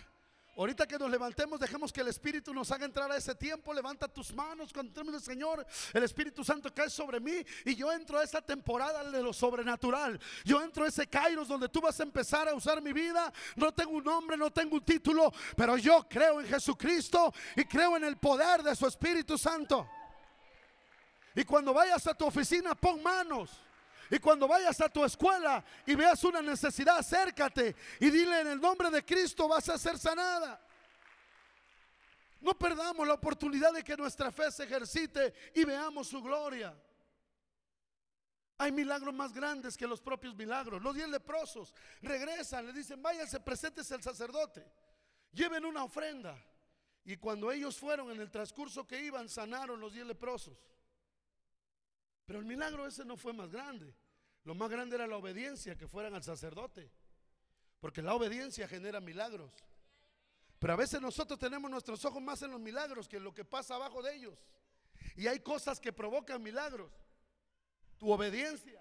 Ahorita que nos levantemos, dejemos que el Espíritu nos haga entrar a ese tiempo. Levanta tus manos cuando el Señor. El Espíritu Santo cae sobre mí y yo entro a esa temporada de lo sobrenatural. Yo entro a ese Kairos donde tú vas a empezar a usar mi vida. No tengo un nombre, no tengo un título, pero yo creo en Jesucristo y creo en el poder de su Espíritu Santo. Y cuando vayas a tu oficina, pon manos. Y cuando vayas a tu escuela y veas una necesidad, acércate y dile en el nombre de Cristo vas a ser sanada. No perdamos la oportunidad de que nuestra fe se ejercite y veamos su gloria. Hay milagros más grandes que los propios milagros. Los diez leprosos regresan, le dicen, váyanse, presentes el sacerdote, lleven una ofrenda. Y cuando ellos fueron en el transcurso que iban, sanaron los diez leprosos. Pero el milagro ese no fue más grande. Lo más grande era la obediencia, que fueran al sacerdote. Porque la obediencia genera milagros. Pero a veces nosotros tenemos nuestros ojos más en los milagros que en lo que pasa abajo de ellos. Y hay cosas que provocan milagros. Tu obediencia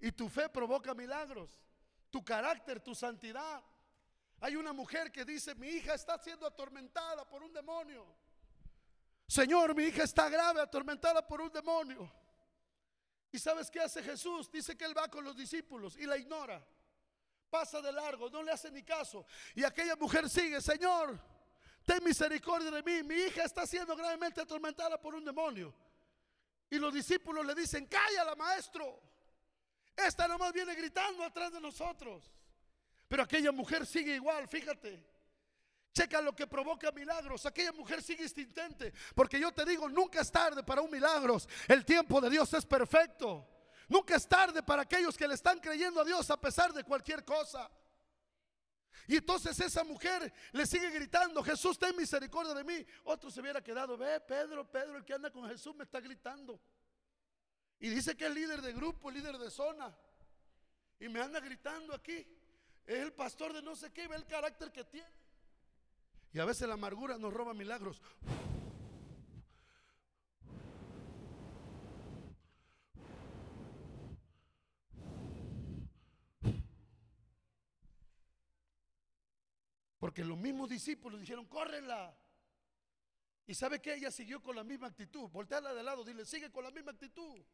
y tu fe provoca milagros. Tu carácter, tu santidad. Hay una mujer que dice, mi hija está siendo atormentada por un demonio. Señor, mi hija está grave, atormentada por un demonio. ¿Y sabes qué hace Jesús? Dice que él va con los discípulos y la ignora. Pasa de largo, no le hace ni caso. Y aquella mujer sigue, Señor, ten misericordia de mí. Mi hija está siendo gravemente atormentada por un demonio. Y los discípulos le dicen, cállala, maestro. Esta nomás viene gritando atrás de nosotros. Pero aquella mujer sigue igual, fíjate. Checa lo que provoca milagros. Aquella mujer sigue insistente. Porque yo te digo, nunca es tarde para un milagro. El tiempo de Dios es perfecto. Nunca es tarde para aquellos que le están creyendo a Dios a pesar de cualquier cosa. Y entonces esa mujer le sigue gritando, Jesús, ten misericordia de mí. Otro se hubiera quedado, ve, Pedro, Pedro, el que anda con Jesús me está gritando. Y dice que es líder de grupo, líder de zona. Y me anda gritando aquí. Es el pastor de no sé qué, ve el carácter que tiene. Y a veces la amargura nos roba milagros. Porque los mismos discípulos dijeron, córrela. Y sabe que ella siguió con la misma actitud. Volteala de lado, dile, sigue con la misma actitud.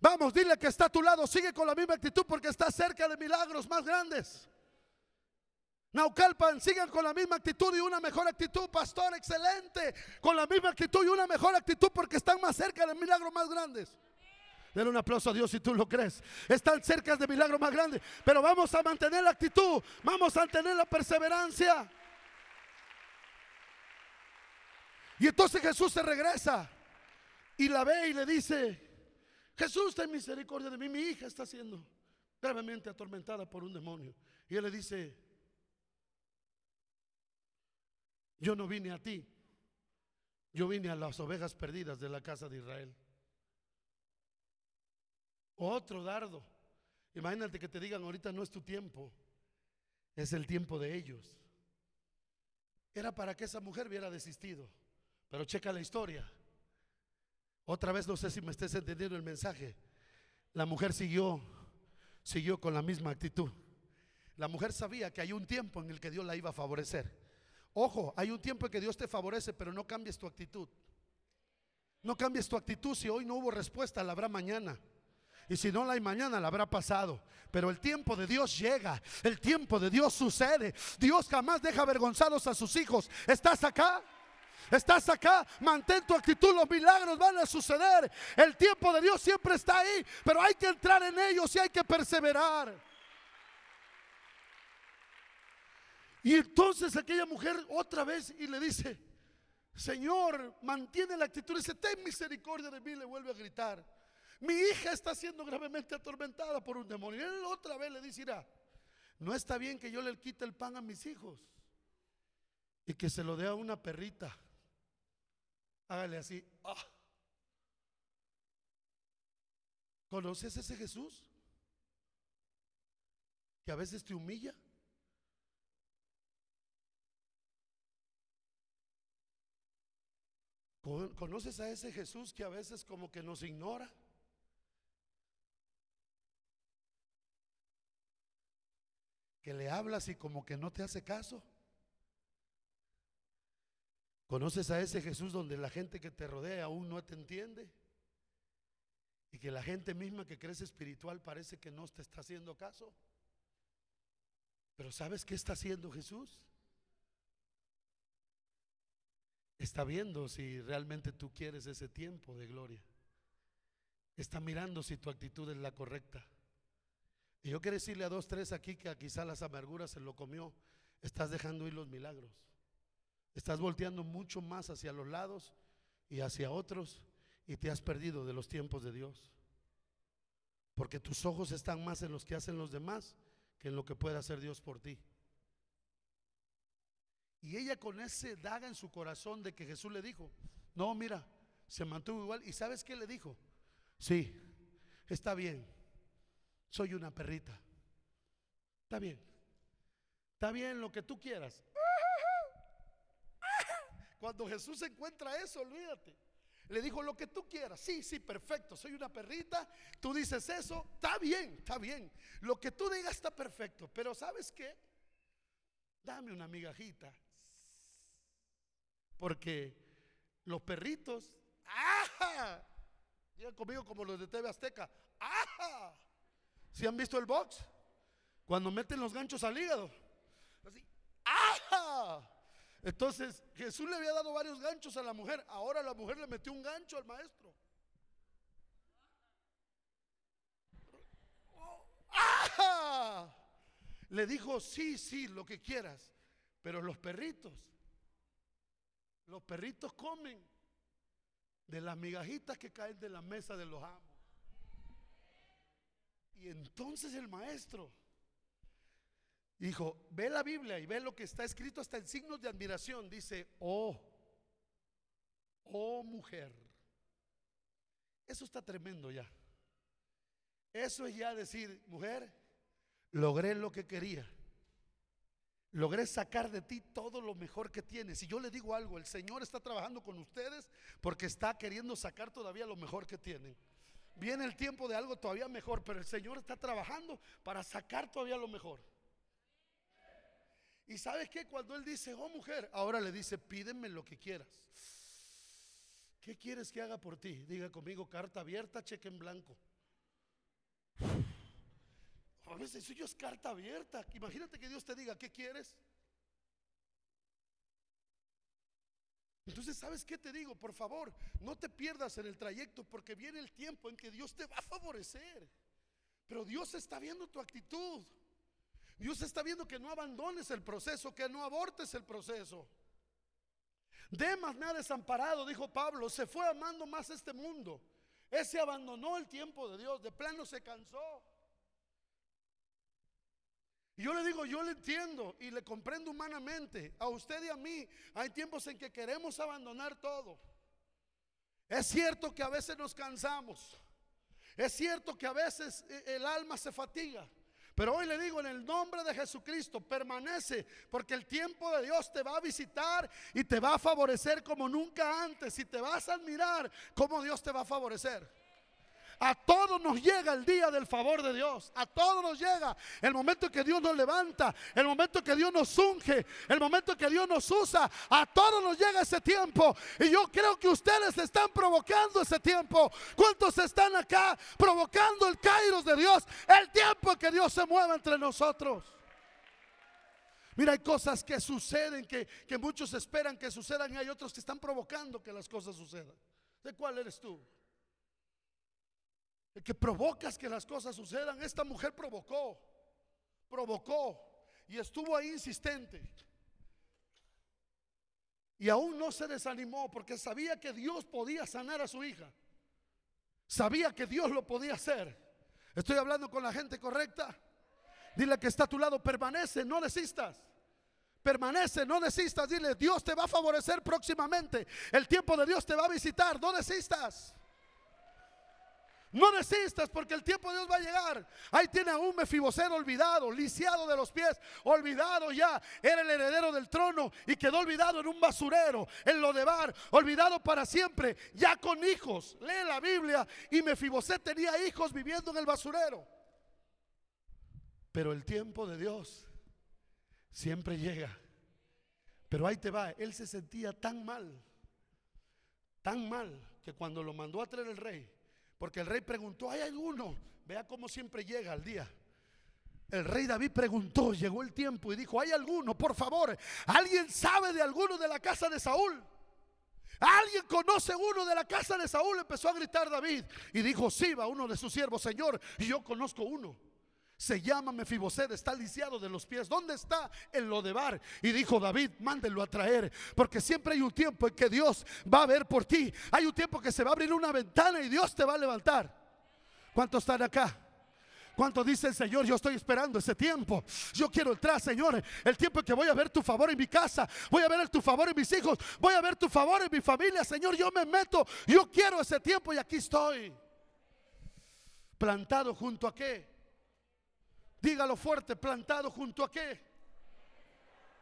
Vamos, dile que está a tu lado, sigue con la misma actitud porque está cerca de milagros más grandes. Naucalpan, sigan con la misma actitud y una mejor actitud, pastor, excelente. Con la misma actitud y una mejor actitud porque están más cerca de milagros más grandes. Denle un aplauso a Dios si tú lo crees. Están cerca de milagros más grandes. Pero vamos a mantener la actitud. Vamos a mantener la perseverancia. Y entonces Jesús se regresa y la ve y le dice, Jesús, ten misericordia de mí. Mi hija está siendo gravemente atormentada por un demonio. Y él le dice, Yo no vine a ti, yo vine a las ovejas perdidas de la casa de Israel. Otro dardo. Imagínate que te digan ahorita no es tu tiempo, es el tiempo de ellos. Era para que esa mujer hubiera desistido. Pero checa la historia. Otra vez no sé si me estés entendiendo el mensaje. La mujer siguió, siguió con la misma actitud. La mujer sabía que hay un tiempo en el que Dios la iba a favorecer. Ojo, hay un tiempo en que Dios te favorece, pero no cambies tu actitud. No cambies tu actitud. Si hoy no hubo respuesta, la habrá mañana. Y si no la hay mañana, la habrá pasado. Pero el tiempo de Dios llega. El tiempo de Dios sucede. Dios jamás deja avergonzados a sus hijos. ¿Estás acá? Estás acá, mantén tu actitud, los milagros van a suceder. El tiempo de Dios siempre está ahí, pero hay que entrar en ellos y hay que perseverar. Y entonces aquella mujer otra vez y le dice, Señor, mantiene la actitud, dice, ten misericordia de mí, le vuelve a gritar. Mi hija está siendo gravemente atormentada por un demonio. Y él otra vez le dice, no está bien que yo le quite el pan a mis hijos y que se lo dé a una perrita. Hágale así. Ah. ¿Conoces ese Jesús? Que a veces te humilla. ¿Conoces a ese Jesús que a veces como que nos ignora? Que le hablas y como que no te hace caso. ¿Conoces a ese Jesús donde la gente que te rodea aún no te entiende? Y que la gente misma que crece espiritual parece que no te está haciendo caso. Pero ¿sabes qué está haciendo Jesús? Está viendo si realmente tú quieres ese tiempo de gloria. Está mirando si tu actitud es la correcta. Y yo quiero decirle a dos, tres aquí que quizá las amarguras se lo comió. Estás dejando ir los milagros. Estás volteando mucho más hacia los lados y hacia otros y te has perdido de los tiempos de Dios. Porque tus ojos están más en los que hacen los demás que en lo que puede hacer Dios por ti. Y ella con ese daga en su corazón de que Jesús le dijo, no, mira, se mantuvo igual. ¿Y sabes qué le dijo? Sí, está bien, soy una perrita. Está bien, está bien lo que tú quieras. Cuando Jesús encuentra eso, olvídate. Le dijo lo que tú quieras. Sí, sí, perfecto. Soy una perrita. Tú dices eso. Está bien, está bien. Lo que tú digas está perfecto. Pero ¿sabes qué? Dame una migajita. Porque los perritos, ¡ajá! Llegan conmigo como los de TV Azteca. ¡Ajá! ¿Si han visto el box? Cuando meten los ganchos al hígado. Así, ¡ajá! Entonces Jesús le había dado varios ganchos a la mujer. Ahora la mujer le metió un gancho al maestro. Le dijo, sí, sí, lo que quieras. Pero los perritos, los perritos comen de las migajitas que caen de la mesa de los amos. Y entonces el maestro Dijo, ve la Biblia y ve lo que está escrito hasta en signos de admiración. Dice, oh, oh mujer. Eso está tremendo ya. Eso es ya decir, mujer, logré lo que quería. Logré sacar de ti todo lo mejor que tienes. Y yo le digo algo, el Señor está trabajando con ustedes porque está queriendo sacar todavía lo mejor que tienen. Viene el tiempo de algo todavía mejor, pero el Señor está trabajando para sacar todavía lo mejor. Y sabes que cuando él dice, oh mujer, ahora le dice, pídeme lo que quieras. ¿Qué quieres que haga por ti? Diga conmigo, carta abierta, cheque en blanco. A veces eso es carta abierta. Imagínate que Dios te diga, ¿qué quieres? Entonces, ¿sabes qué te digo? Por favor, no te pierdas en el trayecto porque viene el tiempo en que Dios te va a favorecer. Pero Dios está viendo tu actitud. Dios está viendo que no abandones el proceso, que no abortes el proceso. Demas me ha desamparado, dijo Pablo, se fue amando más este mundo. Ese abandonó el tiempo de Dios, de plano se cansó. Y yo le digo, yo le entiendo y le comprendo humanamente. A usted y a mí hay tiempos en que queremos abandonar todo. Es cierto que a veces nos cansamos. Es cierto que a veces eh, el alma se fatiga. Pero hoy le digo en el nombre de Jesucristo, permanece, porque el tiempo de Dios te va a visitar y te va a favorecer como nunca antes. Y te vas a admirar cómo Dios te va a favorecer. A todos nos llega el día del favor de Dios. A todos nos llega el momento que Dios nos levanta, el momento que Dios nos unge, el momento que Dios nos usa. A todos nos llega ese tiempo. Y yo creo que ustedes están provocando ese tiempo. ¿Cuántos están acá provocando el kairos de Dios? El tiempo que Dios se mueva entre nosotros. Mira, hay cosas que suceden, que, que muchos esperan que sucedan y hay otros que están provocando que las cosas sucedan. ¿De cuál eres tú? El que provocas que las cosas sucedan. Esta mujer provocó, provocó y estuvo ahí insistente. Y aún no se desanimó porque sabía que Dios podía sanar a su hija. Sabía que Dios lo podía hacer. Estoy hablando con la gente correcta. Dile que está a tu lado, permanece, no desistas. Permanece, no desistas. Dile, Dios te va a favorecer próximamente. El tiempo de Dios te va a visitar, no desistas. No desistas porque el tiempo de Dios va a llegar. Ahí tiene a un Mefiboset olvidado, lisiado de los pies, olvidado ya. Era el heredero del trono y quedó olvidado en un basurero, en lo de bar, olvidado para siempre, ya con hijos. Lee la Biblia y Mefiboset tenía hijos viviendo en el basurero. Pero el tiempo de Dios siempre llega. Pero ahí te va, él se sentía tan mal, tan mal, que cuando lo mandó a traer el rey, porque el rey preguntó, ¿hay alguno? Vea cómo siempre llega al día. El rey David preguntó, llegó el tiempo y dijo, ¿hay alguno? Por favor, ¿alguien sabe de alguno de la casa de Saúl? ¿Alguien conoce uno de la casa de Saúl? Empezó a gritar David y dijo, sí, va uno de sus siervos, Señor, y yo conozco uno. Se llama Mefiboset, está lisiado de los pies. ¿Dónde está el Lodebar? Y dijo David, mándenlo a traer, porque siempre hay un tiempo en que Dios va a ver por ti. Hay un tiempo que se va a abrir una ventana y Dios te va a levantar. ¿Cuántos están acá? ¿Cuántos dice el Señor? Yo estoy esperando ese tiempo. Yo quiero entrar, Señor. El tiempo en que voy a ver tu favor en mi casa. Voy a ver tu favor en mis hijos. Voy a ver tu favor en mi familia. Señor, yo me meto. Yo quiero ese tiempo y aquí estoy. Plantado junto a qué? Dígalo fuerte, plantado junto a qué.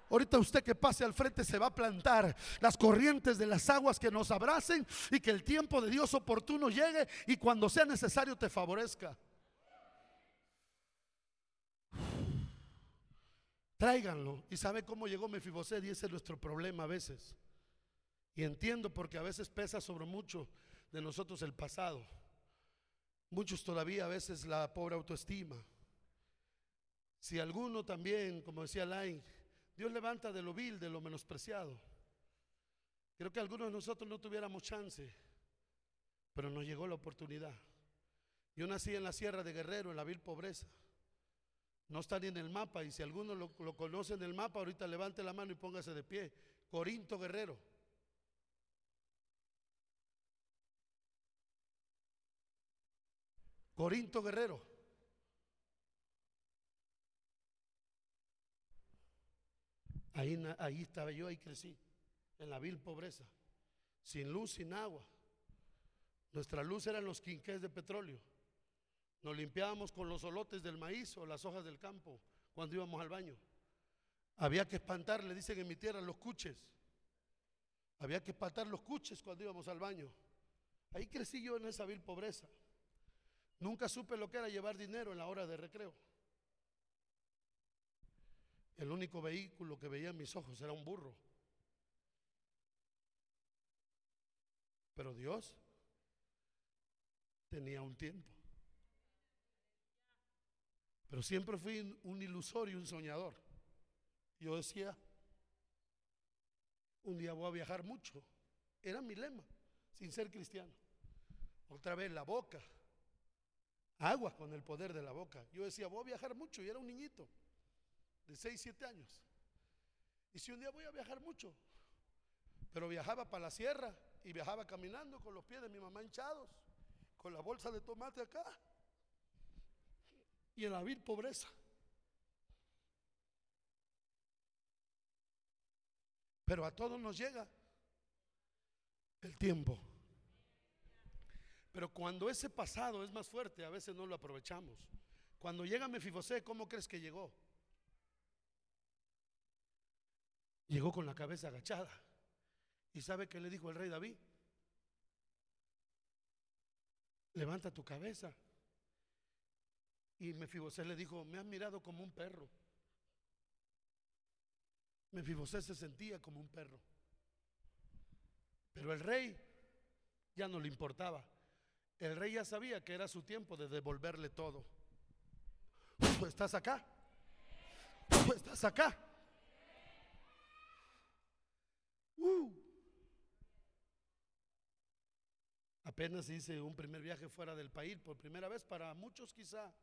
Ahorita usted que pase al frente se va a plantar las corrientes de las aguas que nos abracen y que el tiempo de Dios oportuno llegue y cuando sea necesario te favorezca. Tráiganlo. ¿Y sabe cómo llegó Mefiboset? Y ese es nuestro problema a veces. Y entiendo porque a veces pesa sobre mucho de nosotros el pasado. Muchos todavía a veces la pobre autoestima. Si alguno también, como decía Lain, Dios levanta de lo vil, de lo menospreciado. Creo que algunos de nosotros no tuviéramos chance, pero nos llegó la oportunidad. Yo nací en la sierra de Guerrero, en la vil pobreza. No está ni en el mapa, y si alguno lo, lo conoce en el mapa, ahorita levante la mano y póngase de pie. Corinto Guerrero. Corinto Guerrero. Ahí, ahí estaba yo, ahí crecí, en la vil pobreza, sin luz, sin agua. Nuestra luz eran los quinqués de petróleo. Nos limpiábamos con los olotes del maíz o las hojas del campo cuando íbamos al baño. Había que espantar, le dicen en mi tierra, los cuches. Había que espantar los cuches cuando íbamos al baño. Ahí crecí yo en esa vil pobreza. Nunca supe lo que era llevar dinero en la hora de recreo. El único vehículo que veía en mis ojos era un burro. Pero Dios tenía un tiempo. Pero siempre fui un ilusorio, un soñador. Yo decía, un día voy a viajar mucho. Era mi lema, sin ser cristiano. Otra vez la boca, agua con el poder de la boca. Yo decía, voy a viajar mucho y era un niñito de 6, 7 años. Y si un día voy a viajar mucho, pero viajaba para la sierra y viajaba caminando con los pies de mi mamá hinchados, con la bolsa de tomate acá y en la vil pobreza. Pero a todos nos llega el tiempo. Pero cuando ese pasado es más fuerte, a veces no lo aprovechamos. Cuando llega Mefibosé, ¿cómo crees que llegó? Llegó con la cabeza agachada. ¿Y sabe qué le dijo el rey David? levanta tu cabeza. Y Mefibosé le dijo, me has mirado como un perro. Mefibosé se sentía como un perro. Pero el rey ya no le importaba. El rey ya sabía que era su tiempo de devolverle todo. ¿Estás acá? ¿Estás acá? Apenas hice un primer viaje fuera del país por primera vez. Para muchos quizá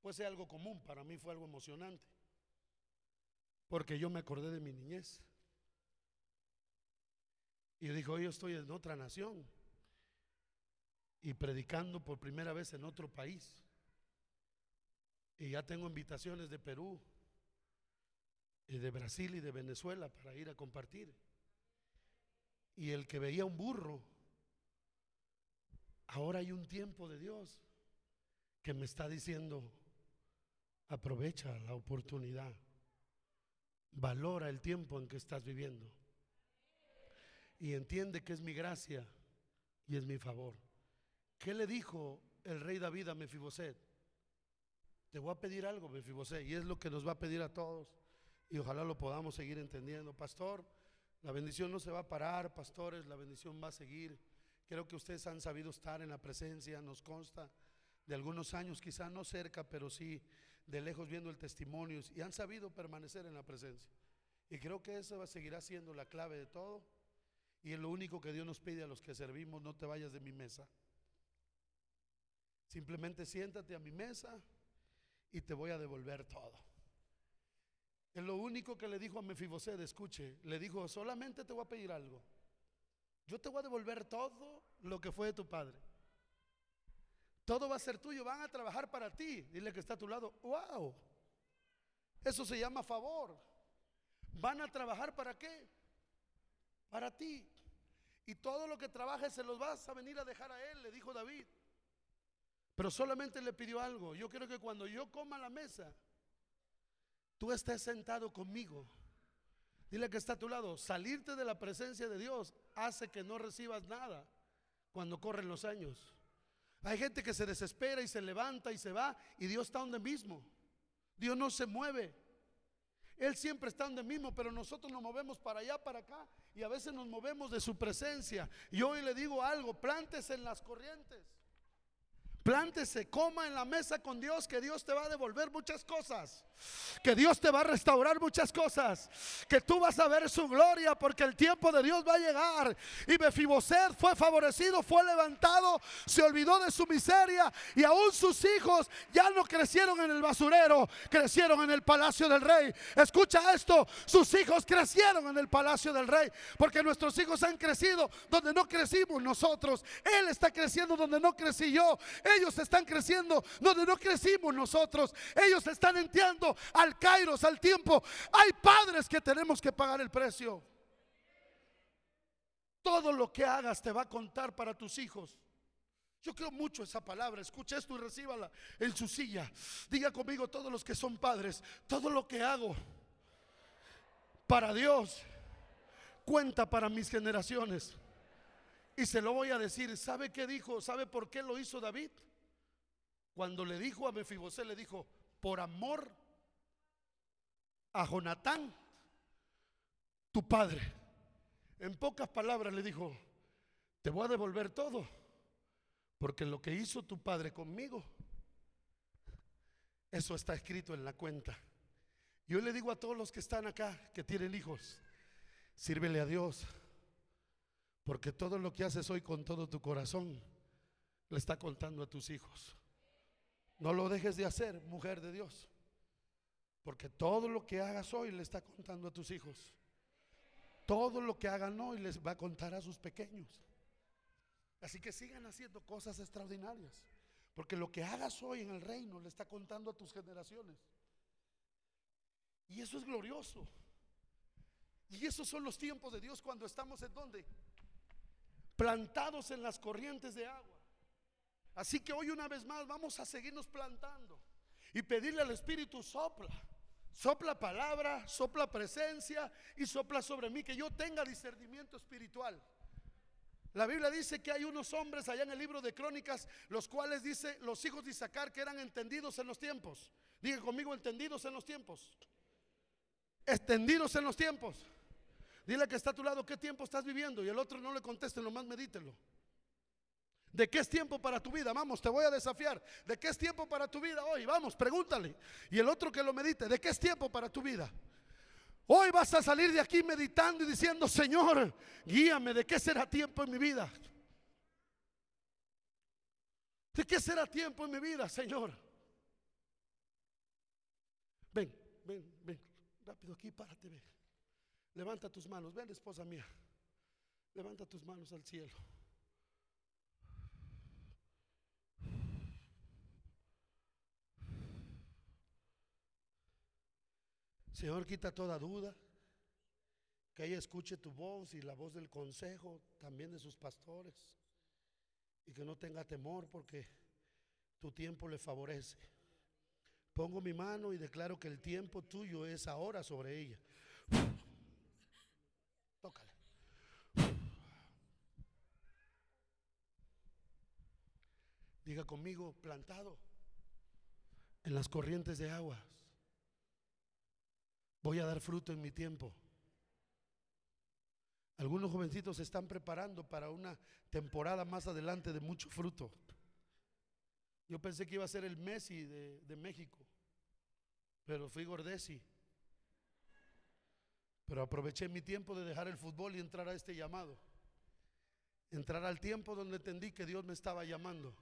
puede ser algo común. Para mí fue algo emocionante. Porque yo me acordé de mi niñez. Y yo hoy estoy en otra nación y predicando por primera vez en otro país. Y ya tengo invitaciones de Perú y de Brasil y de Venezuela para ir a compartir. Y el que veía un burro, ahora hay un tiempo de Dios que me está diciendo, aprovecha la oportunidad, valora el tiempo en que estás viviendo y entiende que es mi gracia y es mi favor. ¿Qué le dijo el rey David a Mefiboset? Te voy a pedir algo, Mefiboset, y es lo que nos va a pedir a todos, y ojalá lo podamos seguir entendiendo. Pastor, la bendición no se va a parar, pastores, la bendición va a seguir. Creo que ustedes han sabido estar en la presencia, nos consta de algunos años, quizá no cerca, pero sí de lejos viendo el testimonio, y han sabido permanecer en la presencia. Y creo que eso seguirá siendo la clave de todo. Y es lo único que Dios nos pide a los que servimos, no te vayas de mi mesa. Simplemente siéntate a mi mesa y te voy a devolver todo. Es lo único que le dijo a Mefiboset, escuche, le dijo, solamente te voy a pedir algo. Yo te voy a devolver todo lo que fue de tu padre. Todo va a ser tuyo, van a trabajar para ti. Dile que está a tu lado, wow. Eso se llama favor. Van a trabajar para qué? Para ti. Y todo lo que trabajes se los vas a venir a dejar a él, le dijo David. Pero solamente le pidió algo. Yo quiero que cuando yo coma la mesa, tú estés sentado conmigo. Dile que está a tu lado. Salirte de la presencia de Dios hace que no recibas nada cuando corren los años. Hay gente que se desespera y se levanta y se va y Dios está donde mismo. Dios no se mueve. Él siempre está donde mismo, pero nosotros nos movemos para allá, para acá y a veces nos movemos de su presencia. Y hoy le digo algo, plántese en las corrientes. Plántese, coma en la mesa con Dios, que Dios te va a devolver muchas cosas. Que Dios te va a restaurar muchas cosas. Que tú vas a ver su gloria porque el tiempo de Dios va a llegar. Y Mefiboset fue favorecido, fue levantado, se olvidó de su miseria y aún sus hijos ya no crecieron en el basurero, crecieron en el palacio del rey. Escucha esto, sus hijos crecieron en el palacio del rey porque nuestros hijos han crecido donde no crecimos nosotros. Él está creciendo donde no crecí yo. Ellos están creciendo donde no crecimos nosotros. Ellos están entiendo al Kairos, al tiempo. Hay padres que tenemos que pagar el precio. Todo lo que hagas te va a contar para tus hijos. Yo creo mucho esa palabra. Escucha esto y recíbala en su silla. Diga conmigo todos los que son padres, todo lo que hago para Dios cuenta para mis generaciones. Y se lo voy a decir, ¿sabe qué dijo? ¿Sabe por qué lo hizo David? Cuando le dijo a Mefibosé, le dijo, por amor a Jonatán, tu padre. En pocas palabras le dijo, te voy a devolver todo, porque lo que hizo tu padre conmigo, eso está escrito en la cuenta. Yo le digo a todos los que están acá, que tienen hijos, sírvele a Dios porque todo lo que haces hoy con todo tu corazón le está contando a tus hijos. No lo dejes de hacer, mujer de Dios. Porque todo lo que hagas hoy le está contando a tus hijos. Todo lo que hagan hoy les va a contar a sus pequeños. Así que sigan haciendo cosas extraordinarias. Porque lo que hagas hoy en el reino le está contando a tus generaciones. Y eso es glorioso. Y esos son los tiempos de Dios cuando estamos en donde? plantados en las corrientes de agua. Así que hoy una vez más vamos a seguirnos plantando y pedirle al Espíritu sopla. Sopla palabra, sopla presencia y sopla sobre mí que yo tenga discernimiento espiritual. La Biblia dice que hay unos hombres allá en el libro de Crónicas, los cuales dice los hijos de Isaacar que eran entendidos en los tiempos. Diga conmigo, entendidos en los tiempos. Extendidos en los tiempos. Dile que está a tu lado, ¿qué tiempo estás viviendo? Y el otro no le conteste, nomás medítelo. ¿De qué es tiempo para tu vida? Vamos, te voy a desafiar. ¿De qué es tiempo para tu vida hoy? Vamos, pregúntale. Y el otro que lo medite, ¿de qué es tiempo para tu vida? Hoy vas a salir de aquí meditando y diciendo, Señor, guíame, ¿de qué será tiempo en mi vida? ¿De qué será tiempo en mi vida, Señor? Ven, ven, ven, rápido aquí, párate. Levanta tus manos, ven, esposa mía. Levanta tus manos al cielo. Señor, quita toda duda. Que ella escuche tu voz y la voz del consejo, también de sus pastores. Y que no tenga temor porque tu tiempo le favorece. Pongo mi mano y declaro que el tiempo tuyo es ahora sobre ella. Tócale. Diga conmigo, plantado en las corrientes de aguas. Voy a dar fruto en mi tiempo. Algunos jovencitos se están preparando para una temporada más adelante de mucho fruto. Yo pensé que iba a ser el Messi de, México, pero fui Gordesi. Pero aproveché mi tiempo de dejar el fútbol y entrar a este llamado. Entrar al tiempo donde entendí que Dios me estaba llamando.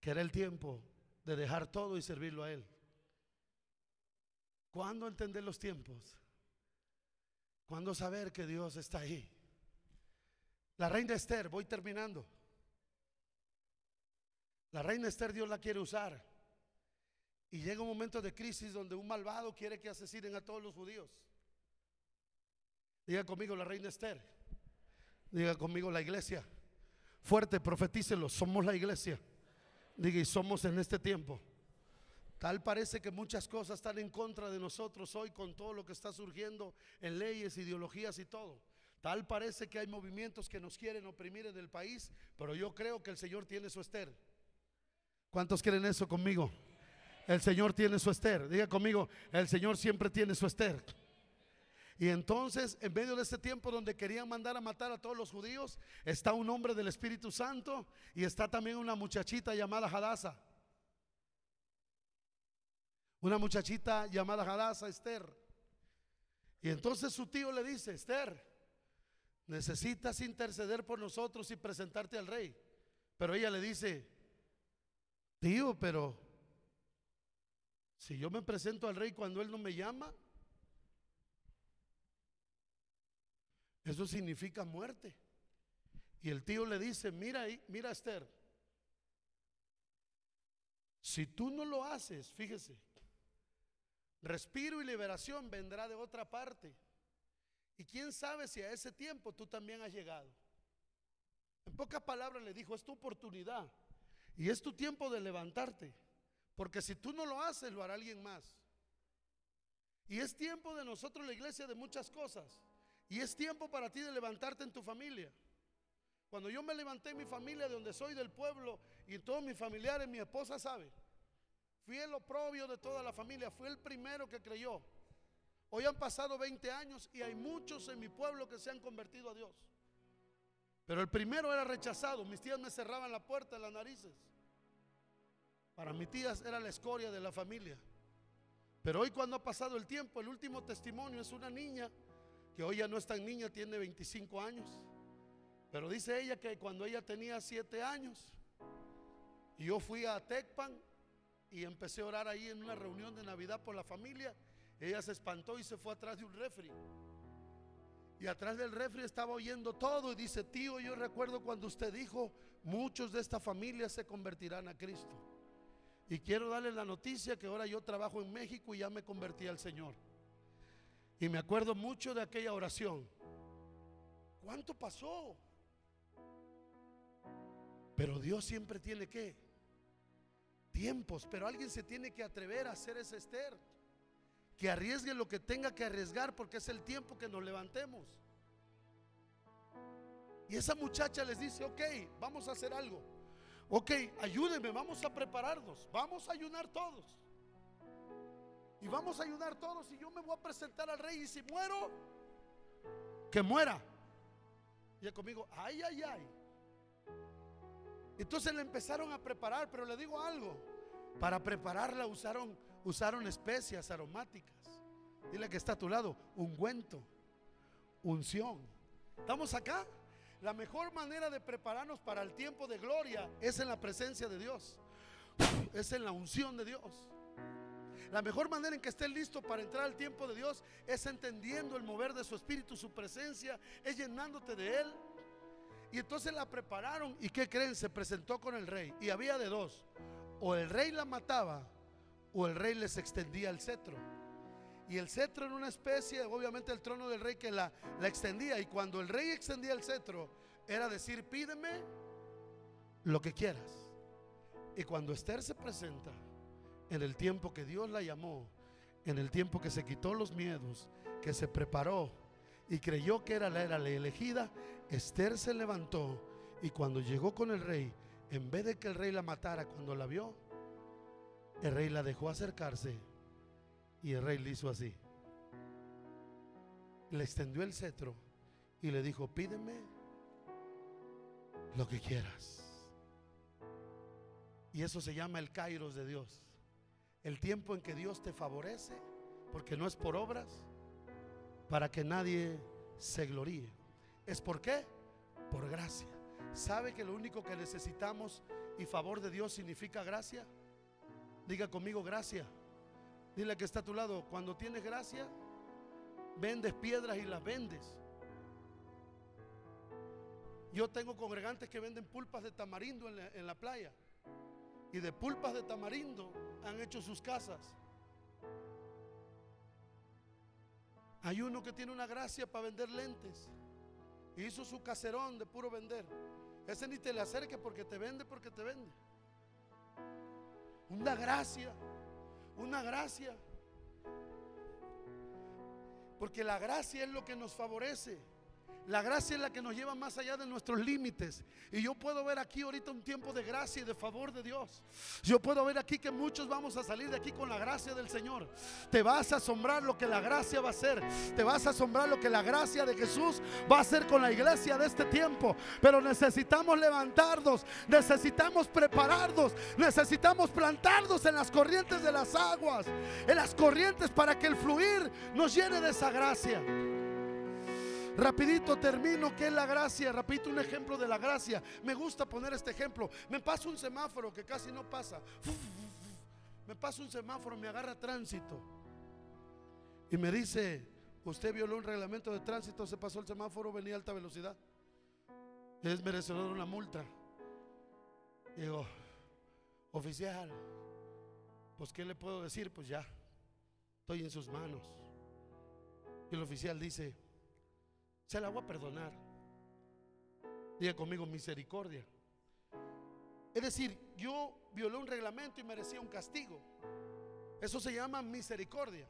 Que era el tiempo de dejar todo y servirlo a Él. ¿Cuándo entender los tiempos? ¿Cuándo saber que Dios está ahí? La reina Esther, voy terminando. La reina Esther Dios la quiere usar. Y llega un momento de crisis donde un malvado quiere que asesinen a todos los judíos. Diga conmigo la reina Esther. Diga conmigo la iglesia. Fuerte, profetícelo. Somos la iglesia. Diga, y somos en este tiempo. Tal parece que muchas cosas están en contra de nosotros hoy con todo lo que está surgiendo en leyes, ideologías y todo. Tal parece que hay movimientos que nos quieren oprimir en el país, pero yo creo que el Señor tiene su Esther. ¿Cuántos quieren eso conmigo? El Señor tiene su Esther. Diga conmigo, el Señor siempre tiene su Esther. Y entonces, en medio de este tiempo donde querían mandar a matar a todos los judíos, está un hombre del Espíritu Santo y está también una muchachita llamada Hadasa. Una muchachita llamada Hadasa Esther. Y entonces su tío le dice, Esther, necesitas interceder por nosotros y presentarte al rey. Pero ella le dice, tío, pero si yo me presento al rey cuando él no me llama, eso significa muerte. Y el tío le dice, mira, mira Esther, si tú no lo haces, fíjese, respiro y liberación vendrá de otra parte. Y quién sabe si a ese tiempo tú también has llegado. En pocas palabras le dijo, es tu oportunidad y es tu tiempo de levantarte. Porque si tú no lo haces, lo hará alguien más. Y es tiempo de nosotros, la iglesia, de muchas cosas. Y es tiempo para ti de levantarte en tu familia. Cuando yo me levanté en mi familia, de donde soy del pueblo, y todos mis familiares, mi esposa sabe. Fui el oprobio de toda la familia, fui el primero que creyó. Hoy han pasado 20 años y hay muchos en mi pueblo que se han convertido a Dios. Pero el primero era rechazado. Mis tías me cerraban la puerta en las narices. Para mis tías era la escoria de la familia. Pero hoy cuando ha pasado el tiempo, el último testimonio es una niña que hoy ya no es tan niña, tiene 25 años. Pero dice ella que cuando ella tenía 7 años, y yo fui a Tecpan y empecé a orar ahí en una reunión de Navidad por la familia. Ella se espantó y se fue atrás de un refri. Y atrás del refri estaba oyendo todo y dice, tío, yo recuerdo cuando usted dijo, muchos de esta familia se convertirán a Cristo. Y quiero darle la noticia que ahora yo trabajo en México y ya me convertí al Señor. Y me acuerdo mucho de aquella oración. ¿Cuánto pasó? Pero Dios siempre tiene que tiempos, pero alguien se tiene que atrever a hacer ese Esther. Que arriesgue lo que tenga que arriesgar porque es el tiempo que nos levantemos. Y esa muchacha les dice, ok, vamos a hacer algo. Ok, ayúdenme, vamos a prepararnos, vamos a ayunar todos. Y vamos a ayudar todos y yo me voy a presentar al rey y si muero, que muera. Y conmigo, ay, ay, ay. Entonces le empezaron a preparar, pero le digo algo. Para prepararla usaron, usaron especias aromáticas. Dile que está a tu lado, ungüento, unción. ¿Estamos acá? La mejor manera de prepararnos para el tiempo de gloria es en la presencia de Dios. Es en la unción de Dios. La mejor manera en que estés listo para entrar al tiempo de Dios es entendiendo el mover de su espíritu, su presencia, es llenándote de Él. Y entonces la prepararon y ¿qué creen? Se presentó con el rey. Y había de dos. O el rey la mataba o el rey les extendía el cetro. Y el cetro era una especie, obviamente el trono del rey que la, extendía. Y cuando el rey extendía el cetro, era decir, pídeme lo que quieras. Y cuando Esther se presenta, en el tiempo que Dios la llamó, en el tiempo que se quitó los miedos, que se preparó y creyó que era la elegida, Esther se levantó y cuando llegó con el rey, en vez de que el rey la matara cuando la vio, el rey la dejó acercarse y el rey le hizo así. Le extendió el cetro y le dijo, pídeme lo que quieras. Y eso se llama el kairos de Dios. El tiempo en que Dios te favorece, porque no es por obras, para que nadie se gloríe. ¿Es por qué? Por gracia. ¿Sabe que lo único que necesitamos y favor de Dios significa gracia? Diga conmigo gracia. Dile que está a tu lado. Cuando tienes gracia, vendes piedras y las vendes. Yo tengo congregantes que venden pulpas de tamarindo en la, en la playa. Y de pulpas de tamarindo han hecho sus casas. Hay uno que tiene una gracia para vender lentes. Hizo su caserón de puro vender. Ese ni te le acerque porque te vende, porque te vende. Una gracia, una gracia. Porque la gracia es lo que nos favorece. La gracia es la que nos lleva más allá de nuestros límites. Y yo puedo ver aquí ahorita un tiempo de gracia y de favor de Dios. Yo puedo ver aquí que muchos vamos a salir de aquí con la gracia del Señor. Te vas a asombrar lo que la gracia va a hacer. Te vas a asombrar lo que la gracia de Jesús va a hacer con la iglesia de este tiempo. Pero necesitamos levantarnos, necesitamos prepararnos, necesitamos plantarnos en las corrientes de las aguas, en las corrientes para que el fluir nos llene de esa gracia. Rapidito termino, ¿qué es la gracia? Repito un ejemplo de la gracia. Me gusta poner este ejemplo. Me pasa un semáforo que casi no pasa. Me pasa un semáforo, me agarra tránsito. Y me dice, usted violó un reglamento de tránsito, se pasó el semáforo, venía a alta velocidad. Es merecedor de una multa. Digo, oficial, pues ¿qué le puedo decir? Pues ya, estoy en sus manos. Y el oficial dice, se la voy a perdonar. Diga conmigo misericordia. Es decir, yo violé un reglamento y merecía un castigo. Eso se llama misericordia.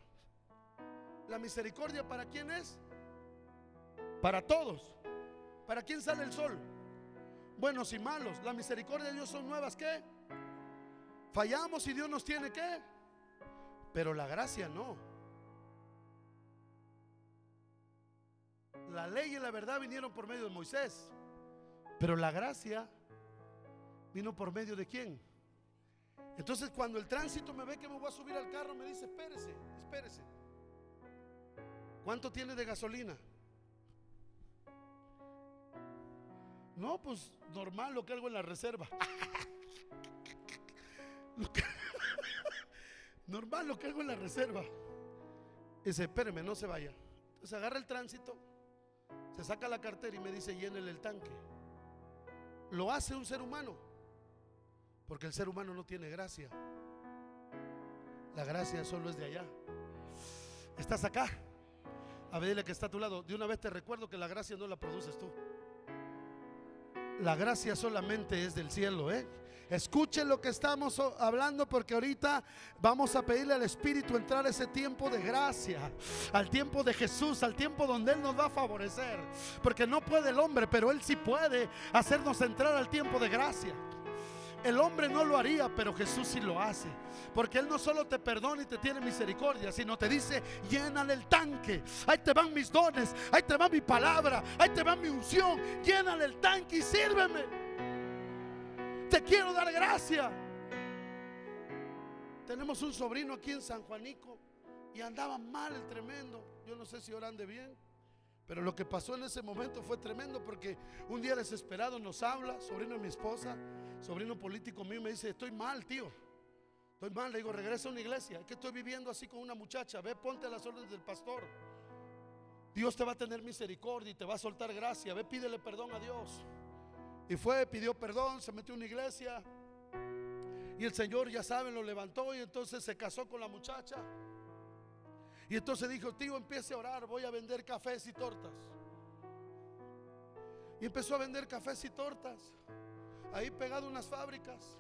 La misericordia para quién es? Para todos. ¿Para quién sale el sol? Buenos y malos. La misericordia de Dios son nuevas. ¿Qué? Fallamos y Dios nos tiene que. Pero la gracia no. La ley y la verdad vinieron por medio de Moisés. Pero la gracia vino por medio de quién? Entonces cuando el tránsito me ve que me voy a subir al carro, me dice, espérese, espérese. ¿Cuánto tiene de gasolina? No, pues normal lo que hago en la reserva. normal lo que hago en la reserva. dice, espéreme, no se vaya. Entonces agarra el tránsito se saca la cartera y me dice, llénele el tanque. Lo hace un ser humano, porque el ser humano no tiene gracia. La gracia solo es de allá. Estás acá. A ver, dile que está a tu lado. De una vez te recuerdo que la gracia no la produces tú. La gracia solamente es del cielo, ¿eh? Escuchen lo que estamos hablando porque ahorita vamos a pedirle al Espíritu entrar a ese tiempo de gracia, al tiempo de Jesús, al tiempo donde Él nos va a favorecer. Porque no puede el hombre, pero Él sí puede hacernos entrar al tiempo de gracia. El hombre no lo haría, pero Jesús sí lo hace. Porque Él no solo te perdona y te tiene misericordia, sino te dice, llénale el tanque. Ahí te van mis dones, ahí te va mi palabra, ahí te va mi unción. Llénale el tanque y sírveme. Te quiero dar gracia. Tenemos un sobrino aquí en San Juanico y andaba mal el tremendo. Yo no sé si ahora ande bien. Pero lo que pasó en ese momento fue tremendo porque un día desesperado nos habla, sobrino de mi esposa, sobrino político mío, me dice, estoy mal, tío. Estoy mal, le digo, regresa a una iglesia. Es que estoy viviendo así con una muchacha. Ve, ponte a las órdenes del pastor. Dios te va a tener misericordia y te va a soltar gracia. Ve, pídele perdón a Dios. Y fue, pidió perdón, se metió en una iglesia. Y el Señor, ya saben, lo levantó y entonces se casó con la muchacha. Y entonces dijo, tío, empiece a orar, voy a vender cafés y tortas. Y empezó a vender cafés y tortas. Ahí pegado unas fábricas.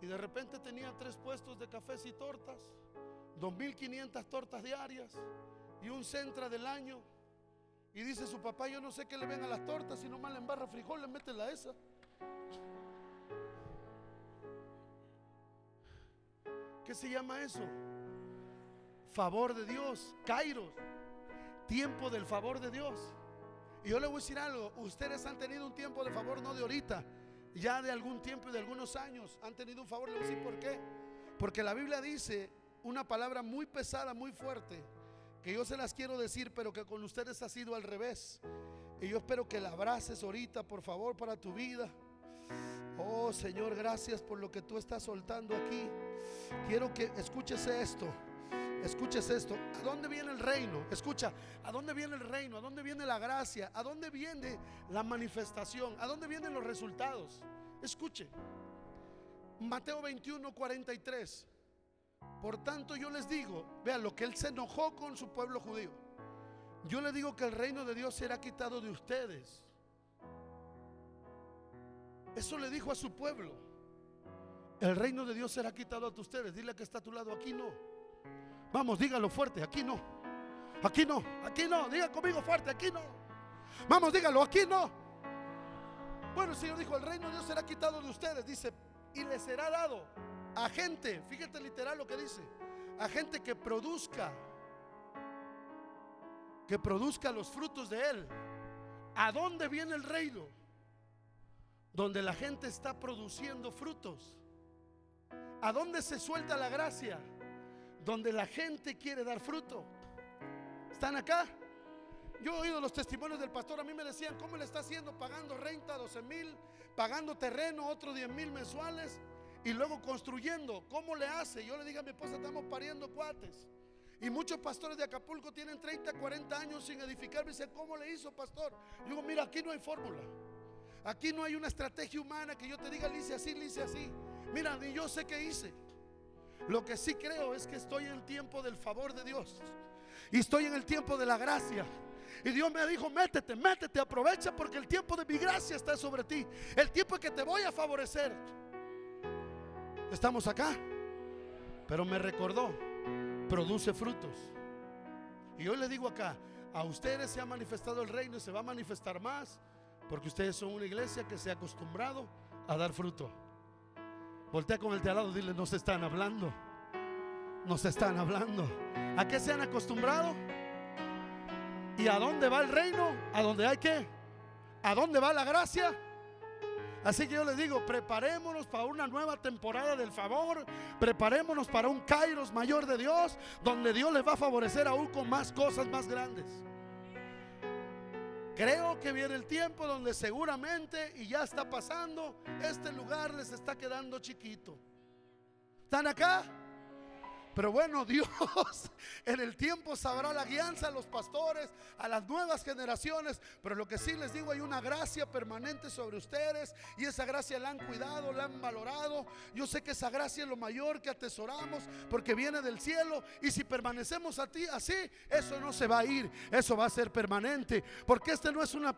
Y de repente tenía tres puestos de cafés y tortas. 2.500 tortas diarias. Y un centra del año. Y dice su papá, yo no sé qué le ven a las tortas, si nomás le embarra frijol, le mete la esa. ¿Qué se llama eso? Favor de Dios, Kairos, tiempo del favor de Dios. Y yo le voy a decir algo, ustedes han tenido un tiempo de favor, no de ahorita, ya de algún tiempo y de algunos años han tenido un favor, le voy a decir por qué. Porque la Biblia dice una palabra muy pesada, muy fuerte que yo se las quiero decir, pero que con ustedes ha sido al revés. Y yo espero que la abraces ahorita, por favor, para tu vida. Oh Señor, gracias por lo que tú estás soltando aquí. Quiero que escuches esto. Escuches esto. ¿A dónde viene el reino? Escucha, ¿a dónde viene el reino? ¿A dónde viene la gracia? ¿A dónde viene la manifestación? ¿A dónde vienen los resultados? Escuche. Mateo 21, 43. Por tanto yo les digo, vean lo que él se enojó con su pueblo judío. Yo le digo que el reino de Dios será quitado de ustedes. Eso le dijo a su pueblo. El reino de Dios será quitado a ustedes. Dile que está a tu lado, aquí no. Vamos, dígalo fuerte, aquí no. Aquí no, aquí no. Diga conmigo fuerte, aquí no. Vamos, dígalo, aquí no. Bueno, el Señor dijo, el reino de Dios será quitado de ustedes. Dice, y les será dado a gente, fíjate literal lo que dice, a gente que produzca, que produzca los frutos de Él. ¿A dónde viene el reino? Donde la gente está produciendo frutos. ¿A dónde se suelta la gracia? Donde la gente quiere dar fruto. ¿Están acá? Yo he oído los testimonios del pastor, a mí me decían, ¿cómo le está haciendo? Pagando renta 12 mil, pagando terreno otro 10 mil mensuales y luego construyendo. ¿Cómo le hace? Yo le digo a mi esposa, estamos pariendo cuates. Y muchos pastores de Acapulco tienen 30, 40 años sin edificar. Me dicen, ¿cómo le hizo, pastor? Yo digo, mira, aquí no hay fórmula. Aquí no hay una estrategia humana que yo te diga, le hice así, le hice así. Mira, ni yo sé qué hice. Lo que sí creo es que estoy en el tiempo del favor de Dios. Y estoy en el tiempo de la gracia. Y Dios me dijo, métete, métete, aprovecha porque el tiempo de mi gracia está sobre ti. El tiempo en que te voy a favorecer. Estamos acá. Pero me recordó, produce frutos. Y hoy le digo acá, a ustedes se ha manifestado el reino y se va a manifestar más, porque ustedes son una iglesia que se ha acostumbrado a dar fruto. Voltea con el de al lado, dile, nos están hablando. Nos están hablando. ¿A qué se han acostumbrado? ¿Y a dónde va el reino? ¿A dónde hay que? ¿A dónde va la gracia? Así que yo les digo, preparémonos para una nueva temporada del favor, preparémonos para un Kairos mayor de Dios, donde Dios les va a favorecer aún con más cosas más grandes. Creo que viene el tiempo donde seguramente, y ya está pasando, este lugar les está quedando chiquito. ¿Están acá? Pero bueno, Dios en el tiempo sabrá la guianza a los pastores, a las nuevas generaciones. Pero lo que sí les digo, hay una gracia permanente sobre ustedes y esa gracia la han cuidado, la han valorado. Yo sé que esa gracia es lo mayor que atesoramos porque viene del cielo y si permanecemos a ti así, eso no se va a ir, eso va a ser permanente. Porque este no es una,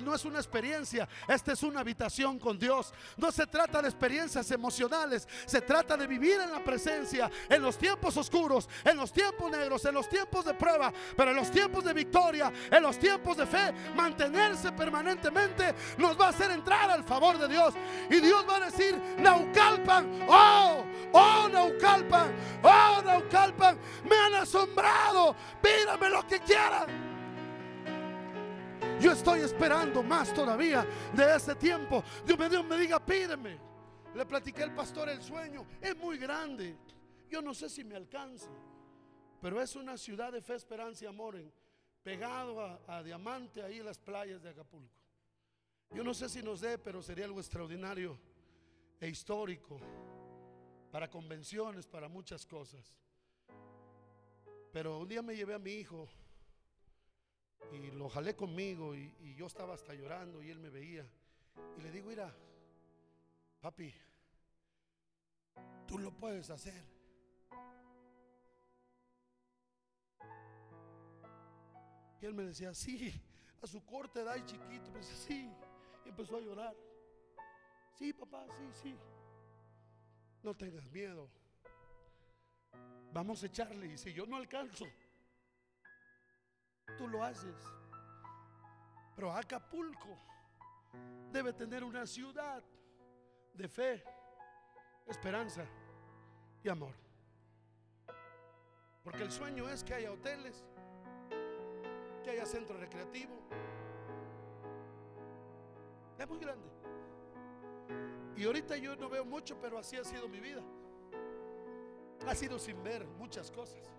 no es una experiencia, esta es una habitación con Dios. No se trata de experiencias emocionales, se trata de vivir en la presencia, en los tiempos oscuros, en los tiempos negros, en los tiempos de prueba, pero en los tiempos de victoria, en los tiempos de fe, mantenerse permanentemente nos va a hacer entrar al favor de Dios. Y Dios va a decir, Naucalpan, oh, oh Naucalpan, oh Naucalpan, me han asombrado, pídame lo que quieran. Yo estoy esperando más todavía de ese tiempo. Dios me, Dios me diga, pídeme. Le platiqué al pastor el sueño. Es muy grande. Yo no sé si me alcance. Pero es una ciudad de fe, esperanza y amor. Pegado a, a Diamante, ahí en las playas de Acapulco. Yo no sé si nos dé, pero sería algo extraordinario e histórico para convenciones, para muchas cosas. Pero un día me llevé a mi hijo y lo jalé conmigo y, yo estaba hasta llorando y él me veía. Y le digo, mira, papi, tú lo puedes hacer. Y él me decía, sí, a su corte edad y chiquito. Me decía, sí. Y empezó a llorar. Sí, papá, sí, sí. No tengas miedo. Vamos a echarle. Y si yo no alcanzo, tú lo haces. Pero Acapulco debe tener una ciudad de fe, esperanza y amor. Porque el sueño es que haya hoteles, que haya centro recreativo. Es muy grande. Y ahorita yo no veo mucho, pero así ha sido mi vida. Ha sido sin ver muchas cosas.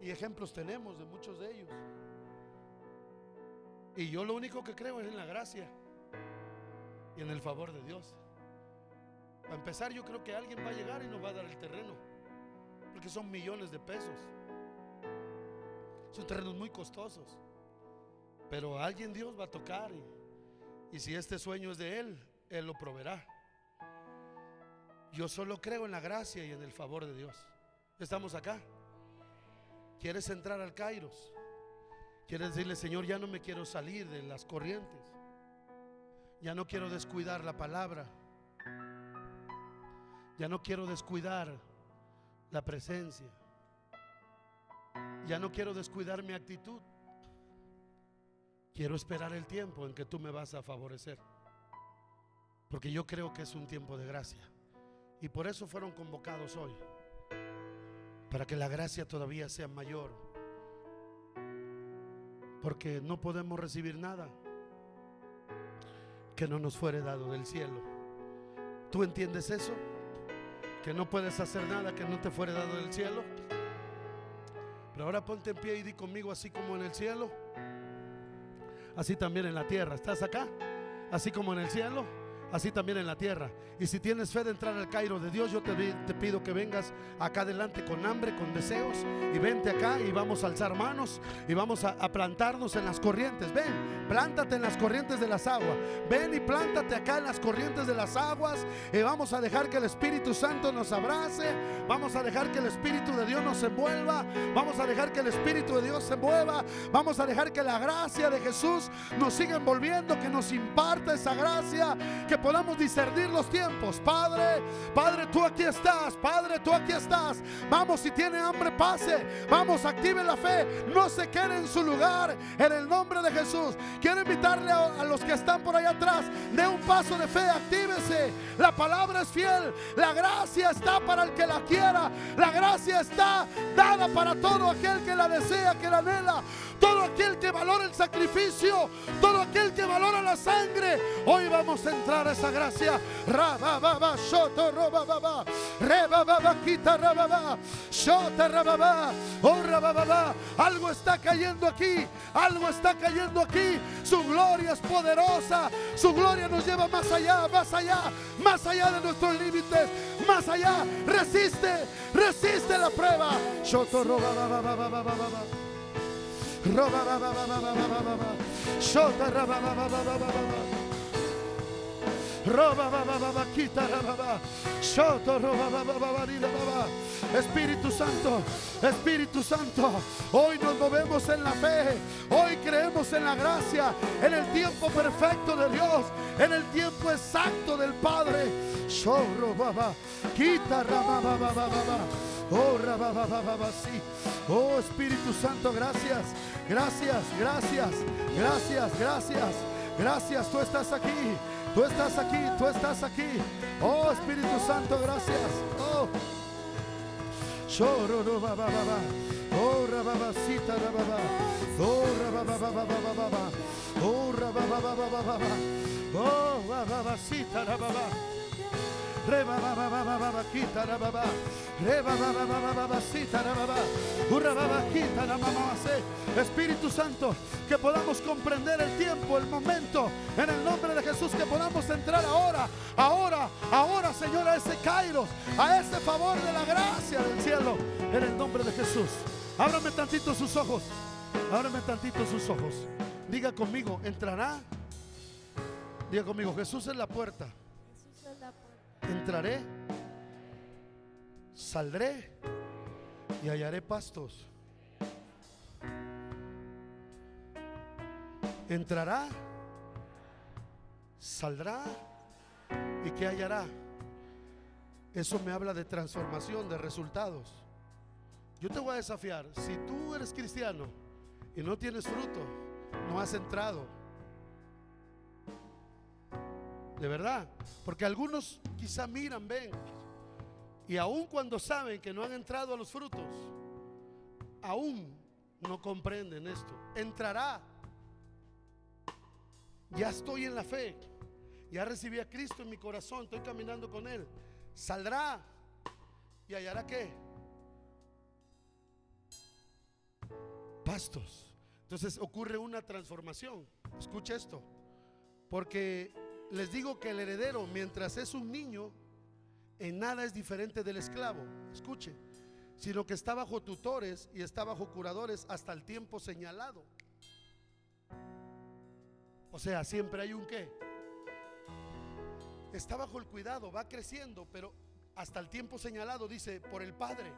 Y ejemplos tenemos de muchos de ellos. Y yo lo único que creo es en la gracia y en el favor de Dios. Para empezar, yo creo que alguien va a llegar y nos va a dar el terreno. Porque son millones de pesos. Son terrenos muy costosos. Pero alguien Dios va a tocar. Y, si este sueño es de Él, Él lo proveerá. Yo solo creo en la gracia y en el favor de Dios. Estamos acá. ¿Quieres entrar al Kairos? ¿Quieres decirle, Señor, ya no me quiero salir de las corrientes? Ya no quiero descuidar la palabra. Ya no quiero descuidar la presencia. Ya no quiero descuidar mi actitud. Quiero esperar el tiempo en que tú me vas a favorecer. Porque yo creo que es un tiempo de gracia. Y por eso fueron convocados hoy. Para que la gracia todavía sea mayor. Porque no podemos recibir nada que no nos fuere dado del cielo. ¿Tú entiendes eso? Que no puedes hacer nada que no te fuere dado del cielo. Pero ahora ponte en pie y di conmigo así como en el cielo. Así también en la tierra. ¿Estás acá? Así como en el cielo así también en la tierra. Y si tienes fe de entrar al Cairo de Dios, yo te, pido que vengas acá adelante con hambre, con deseos, y vente acá y vamos a alzar manos y vamos a, a, plantarnos en las corrientes. Ven, plántate en las corrientes de las aguas. Ven y plántate acá en las corrientes de las aguas y vamos a dejar que el Espíritu Santo nos abrace. Vamos a dejar que el Espíritu de Dios nos envuelva. Vamos a dejar que el Espíritu de Dios se mueva. Vamos a dejar que la gracia de Jesús nos siga envolviendo, que nos imparta esa gracia, que podamos discernir los tiempos. Padre, Padre, tú aquí estás. Padre, tú aquí estás. Vamos, si tiene hambre, pase. Vamos, active la fe. No se quede en su lugar. En el nombre de Jesús. Quiero invitarle a, los que están por allá atrás. De un paso de fe, actívese. La palabra es fiel. La gracia está para el que la quiera. La gracia está dada para todo aquel que la desea, que la anhela. Todo aquel que valora el sacrificio. Todo aquel que valora la sangre. Hoy vamos a entrar a esa gracia. Rababa, shoto, robaba, quita, shota, oh. Algo está cayendo aquí. Algo está cayendo aquí. Su gloria es poderosa. Su gloria nos lleva más allá, más allá, más allá de nuestros límites. Más allá. Resiste, resiste la prueba. Shoto roba Espíritu Santo, Espíritu Santo, hoy nos movemos en la fe, hoy creemos en la gracia, en el tiempo perfecto de Dios, en el tiempo exacto del Padre. Quita. Oh, Oh Espíritu Santo, gracias, gracias, gracias, gracias, gracias, gracias. Tú estás aquí, tú estás aquí, tú estás aquí. Oh Espíritu Santo, gracias. Oh, Oh, rababacita, rababa. Oh, rabababa, Oh, rabababa, Oh, rababacita, rababa. Espíritu Santo, que podamos comprender el tiempo, el momento, en el nombre de Jesús, que podamos entrar ahora, ahora, ahora, Señor, a ese Kairos, a ese favor de la gracia del cielo, en el nombre de Jesús. Ábrame tantito sus ojos, ábrame tantito sus ojos. Diga conmigo, entrará. Diga conmigo, Jesús es la puerta. Entraré, saldré y hallaré pastos. Entrará, saldrá y qué hallará. Eso me habla de transformación, de resultados. Yo te voy a desafiar, si tú eres cristiano y no tienes fruto, no has entrado. De verdad, porque algunos quizá miran, ven, y aun cuando saben que no han entrado a los frutos, aún no comprenden esto. Entrará. Ya estoy en la fe. Ya recibí a Cristo en mi corazón. Estoy caminando con Él. Saldrá. ¿Y hallará qué? Pastos. Entonces ocurre una transformación. Escucha esto. Porque les digo que el heredero, mientras es un niño, en nada es diferente del esclavo. Escuche. Sino que está bajo tutores y está bajo curadores hasta el tiempo señalado. O sea, siempre hay un qué. Está bajo el cuidado, va creciendo, pero hasta el tiempo señalado dice por el Padre.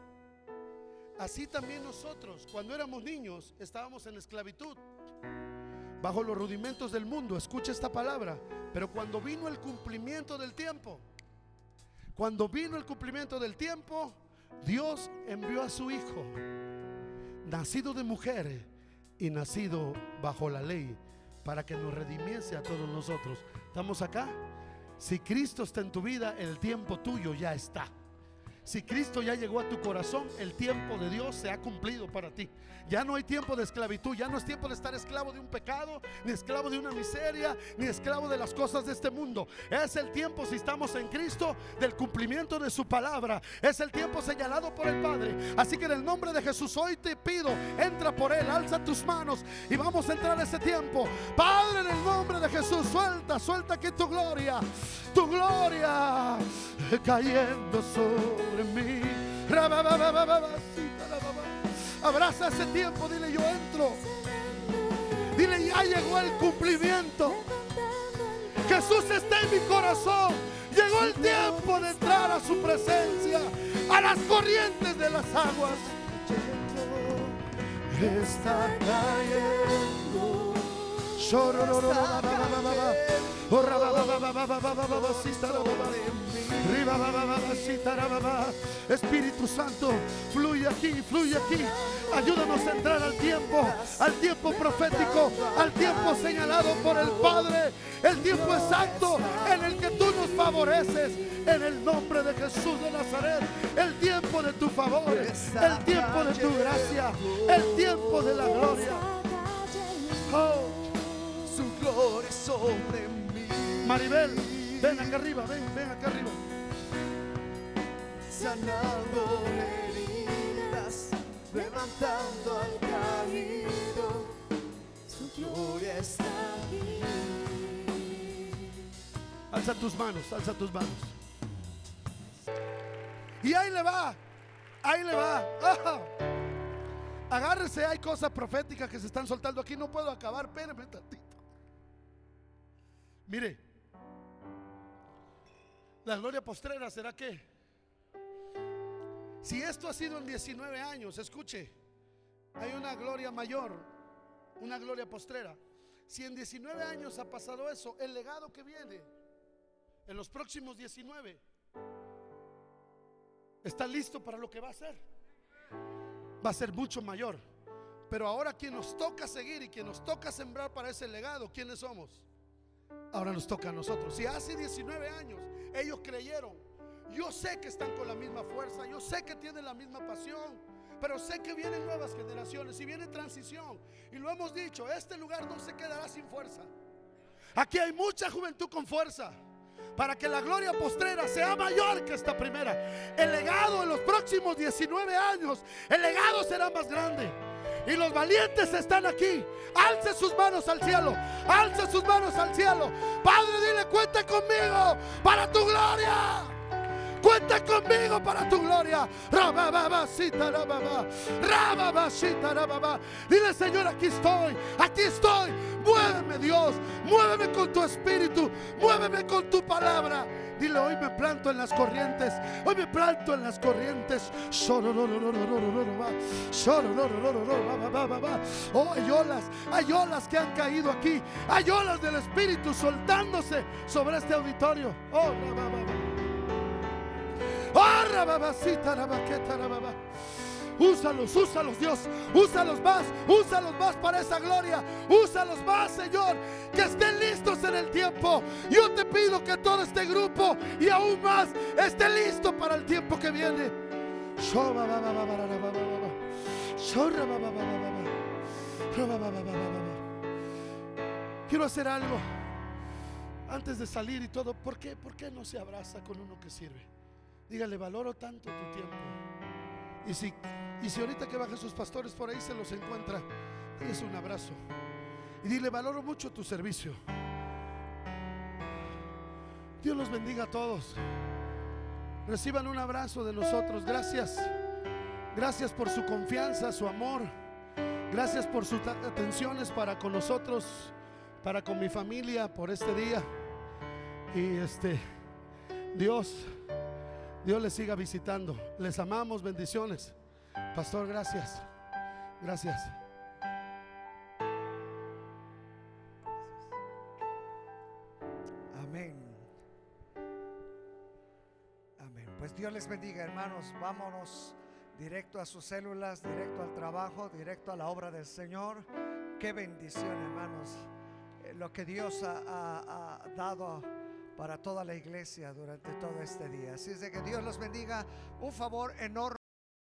Así también nosotros, cuando éramos niños, estábamos en esclavitud, bajo los rudimentos del mundo. Escucha esta palabra. Pero cuando vino el cumplimiento del tiempo, cuando vino el cumplimiento del tiempo, Dios envió a su Hijo, nacido de mujer y nacido bajo la ley, para que nos redimiese a todos nosotros. ¿Estamos acá? Si Cristo está en tu vida, el tiempo tuyo ya está. Si Cristo ya llegó a tu corazón, el tiempo de Dios se ha cumplido para ti. Ya no hay tiempo de esclavitud, ya no es tiempo de estar esclavo de un pecado, ni esclavo de una miseria, ni esclavo de las cosas de este mundo. Es el tiempo, si estamos en Cristo, del cumplimiento de su palabra. Es el tiempo señalado por el Padre. Así que en el nombre de Jesús hoy te pido, entra por Él, alza tus manos y vamos a entrar a ese tiempo. Padre, en el nombre de Jesús, suelta, suelta aquí tu gloria, tu gloria cayendo sobre mí. Abraza ese tiempo, dile yo entro. Dile ya llegó el cumplimiento. Jesús está en mi corazón. Llegó el tiempo de entrar a su presencia, a las corrientes de las aguas. Está cayendo. Espíritu Santo, fluye aquí, fluye aquí. Ayúdanos a entrar al tiempo, al tiempo profético, al tiempo señalado por el Padre, el tiempo exacto en el que tú nos favoreces. En el nombre de Jesús de Nazaret, el tiempo de tu favor, el tiempo de tu gracia, el tiempo de la gloria. Oh. su gloria sobre mí. Maribel, ven acá arriba, ven, ven acá arriba. sanando heridas, levantando al caído, su gloria está aquí. Alza tus manos, alza tus manos. Y ahí le va. Ahí le va. Agárrese, hay cosas proféticas que se están soltando aquí. No puedo acabar, tantito. Mire, la gloria postrera será que si esto ha sido en 19 años, escuche, hay una gloria mayor, una gloria postrera. Si en 19 años ha pasado eso, el legado que viene en los próximos 19 está listo para lo que va a ser. Va a ser mucho mayor. Pero ahora quien nos toca seguir y quien nos toca sembrar para ese legado, ¿quiénes somos? Ahora nos toca a nosotros. Si hace 19 años ellos creyeron, yo sé que están con la misma fuerza, yo sé que tienen la misma pasión, pero sé que vienen nuevas generaciones y viene transición. Y lo hemos dicho, este lugar no se quedará sin fuerza. Aquí hay mucha juventud con fuerza para que la gloria postrera sea mayor que esta primera. El legado en los próximos 19 años, el legado será más grande. Y los valientes están aquí. Alce sus manos al cielo. Alce sus manos al cielo. Padre, dile, cuenta conmigo para tu gloria. Cuenta conmigo para tu gloria. Dile, Señor, aquí estoy. Aquí estoy. Muéveme, Dios. Muéveme con tu espíritu. Muéveme con tu palabra. Dile, hoy me planto en las corrientes. Hoy me planto en las corrientes. Oh, hay olas, hay olas que han caído aquí. Hay olas del Espíritu soltándose sobre este auditorio. Úsalos, úsalos Dios, úsalos más, úsalos más para esa gloria, úsalos más Señor, que estén listos en el tiempo. Yo te pido que todo este grupo y aún más esté listo para el tiempo que viene. Quiero hacer algo antes de salir y todo. ¿Por qué? ¿Por qué no se abraza con uno que sirve? Dígale, valoro tanto tu tiempo. Y si, y si ahorita que bajen sus pastores por ahí se los encuentra, es un abrazo. Y dile, valoro mucho tu servicio. Dios los bendiga a todos. Reciban un abrazo de nosotros. Gracias. Gracias por su confianza, su amor. Gracias por sus atenciones para con nosotros, para con mi familia por este día. Y este, Dios, Dios les siga visitando. Les amamos, bendiciones. Pastor, gracias. Gracias. Amén. Amén. Pues Dios les bendiga, hermanos. Vámonos directo a sus células, directo al trabajo, directo a la obra del Señor. Qué bendición, hermanos. eh, Lo que Dios ha, ha- ha dado para toda la iglesia durante todo este día. Así es de que Dios los bendiga. Un favor enorme.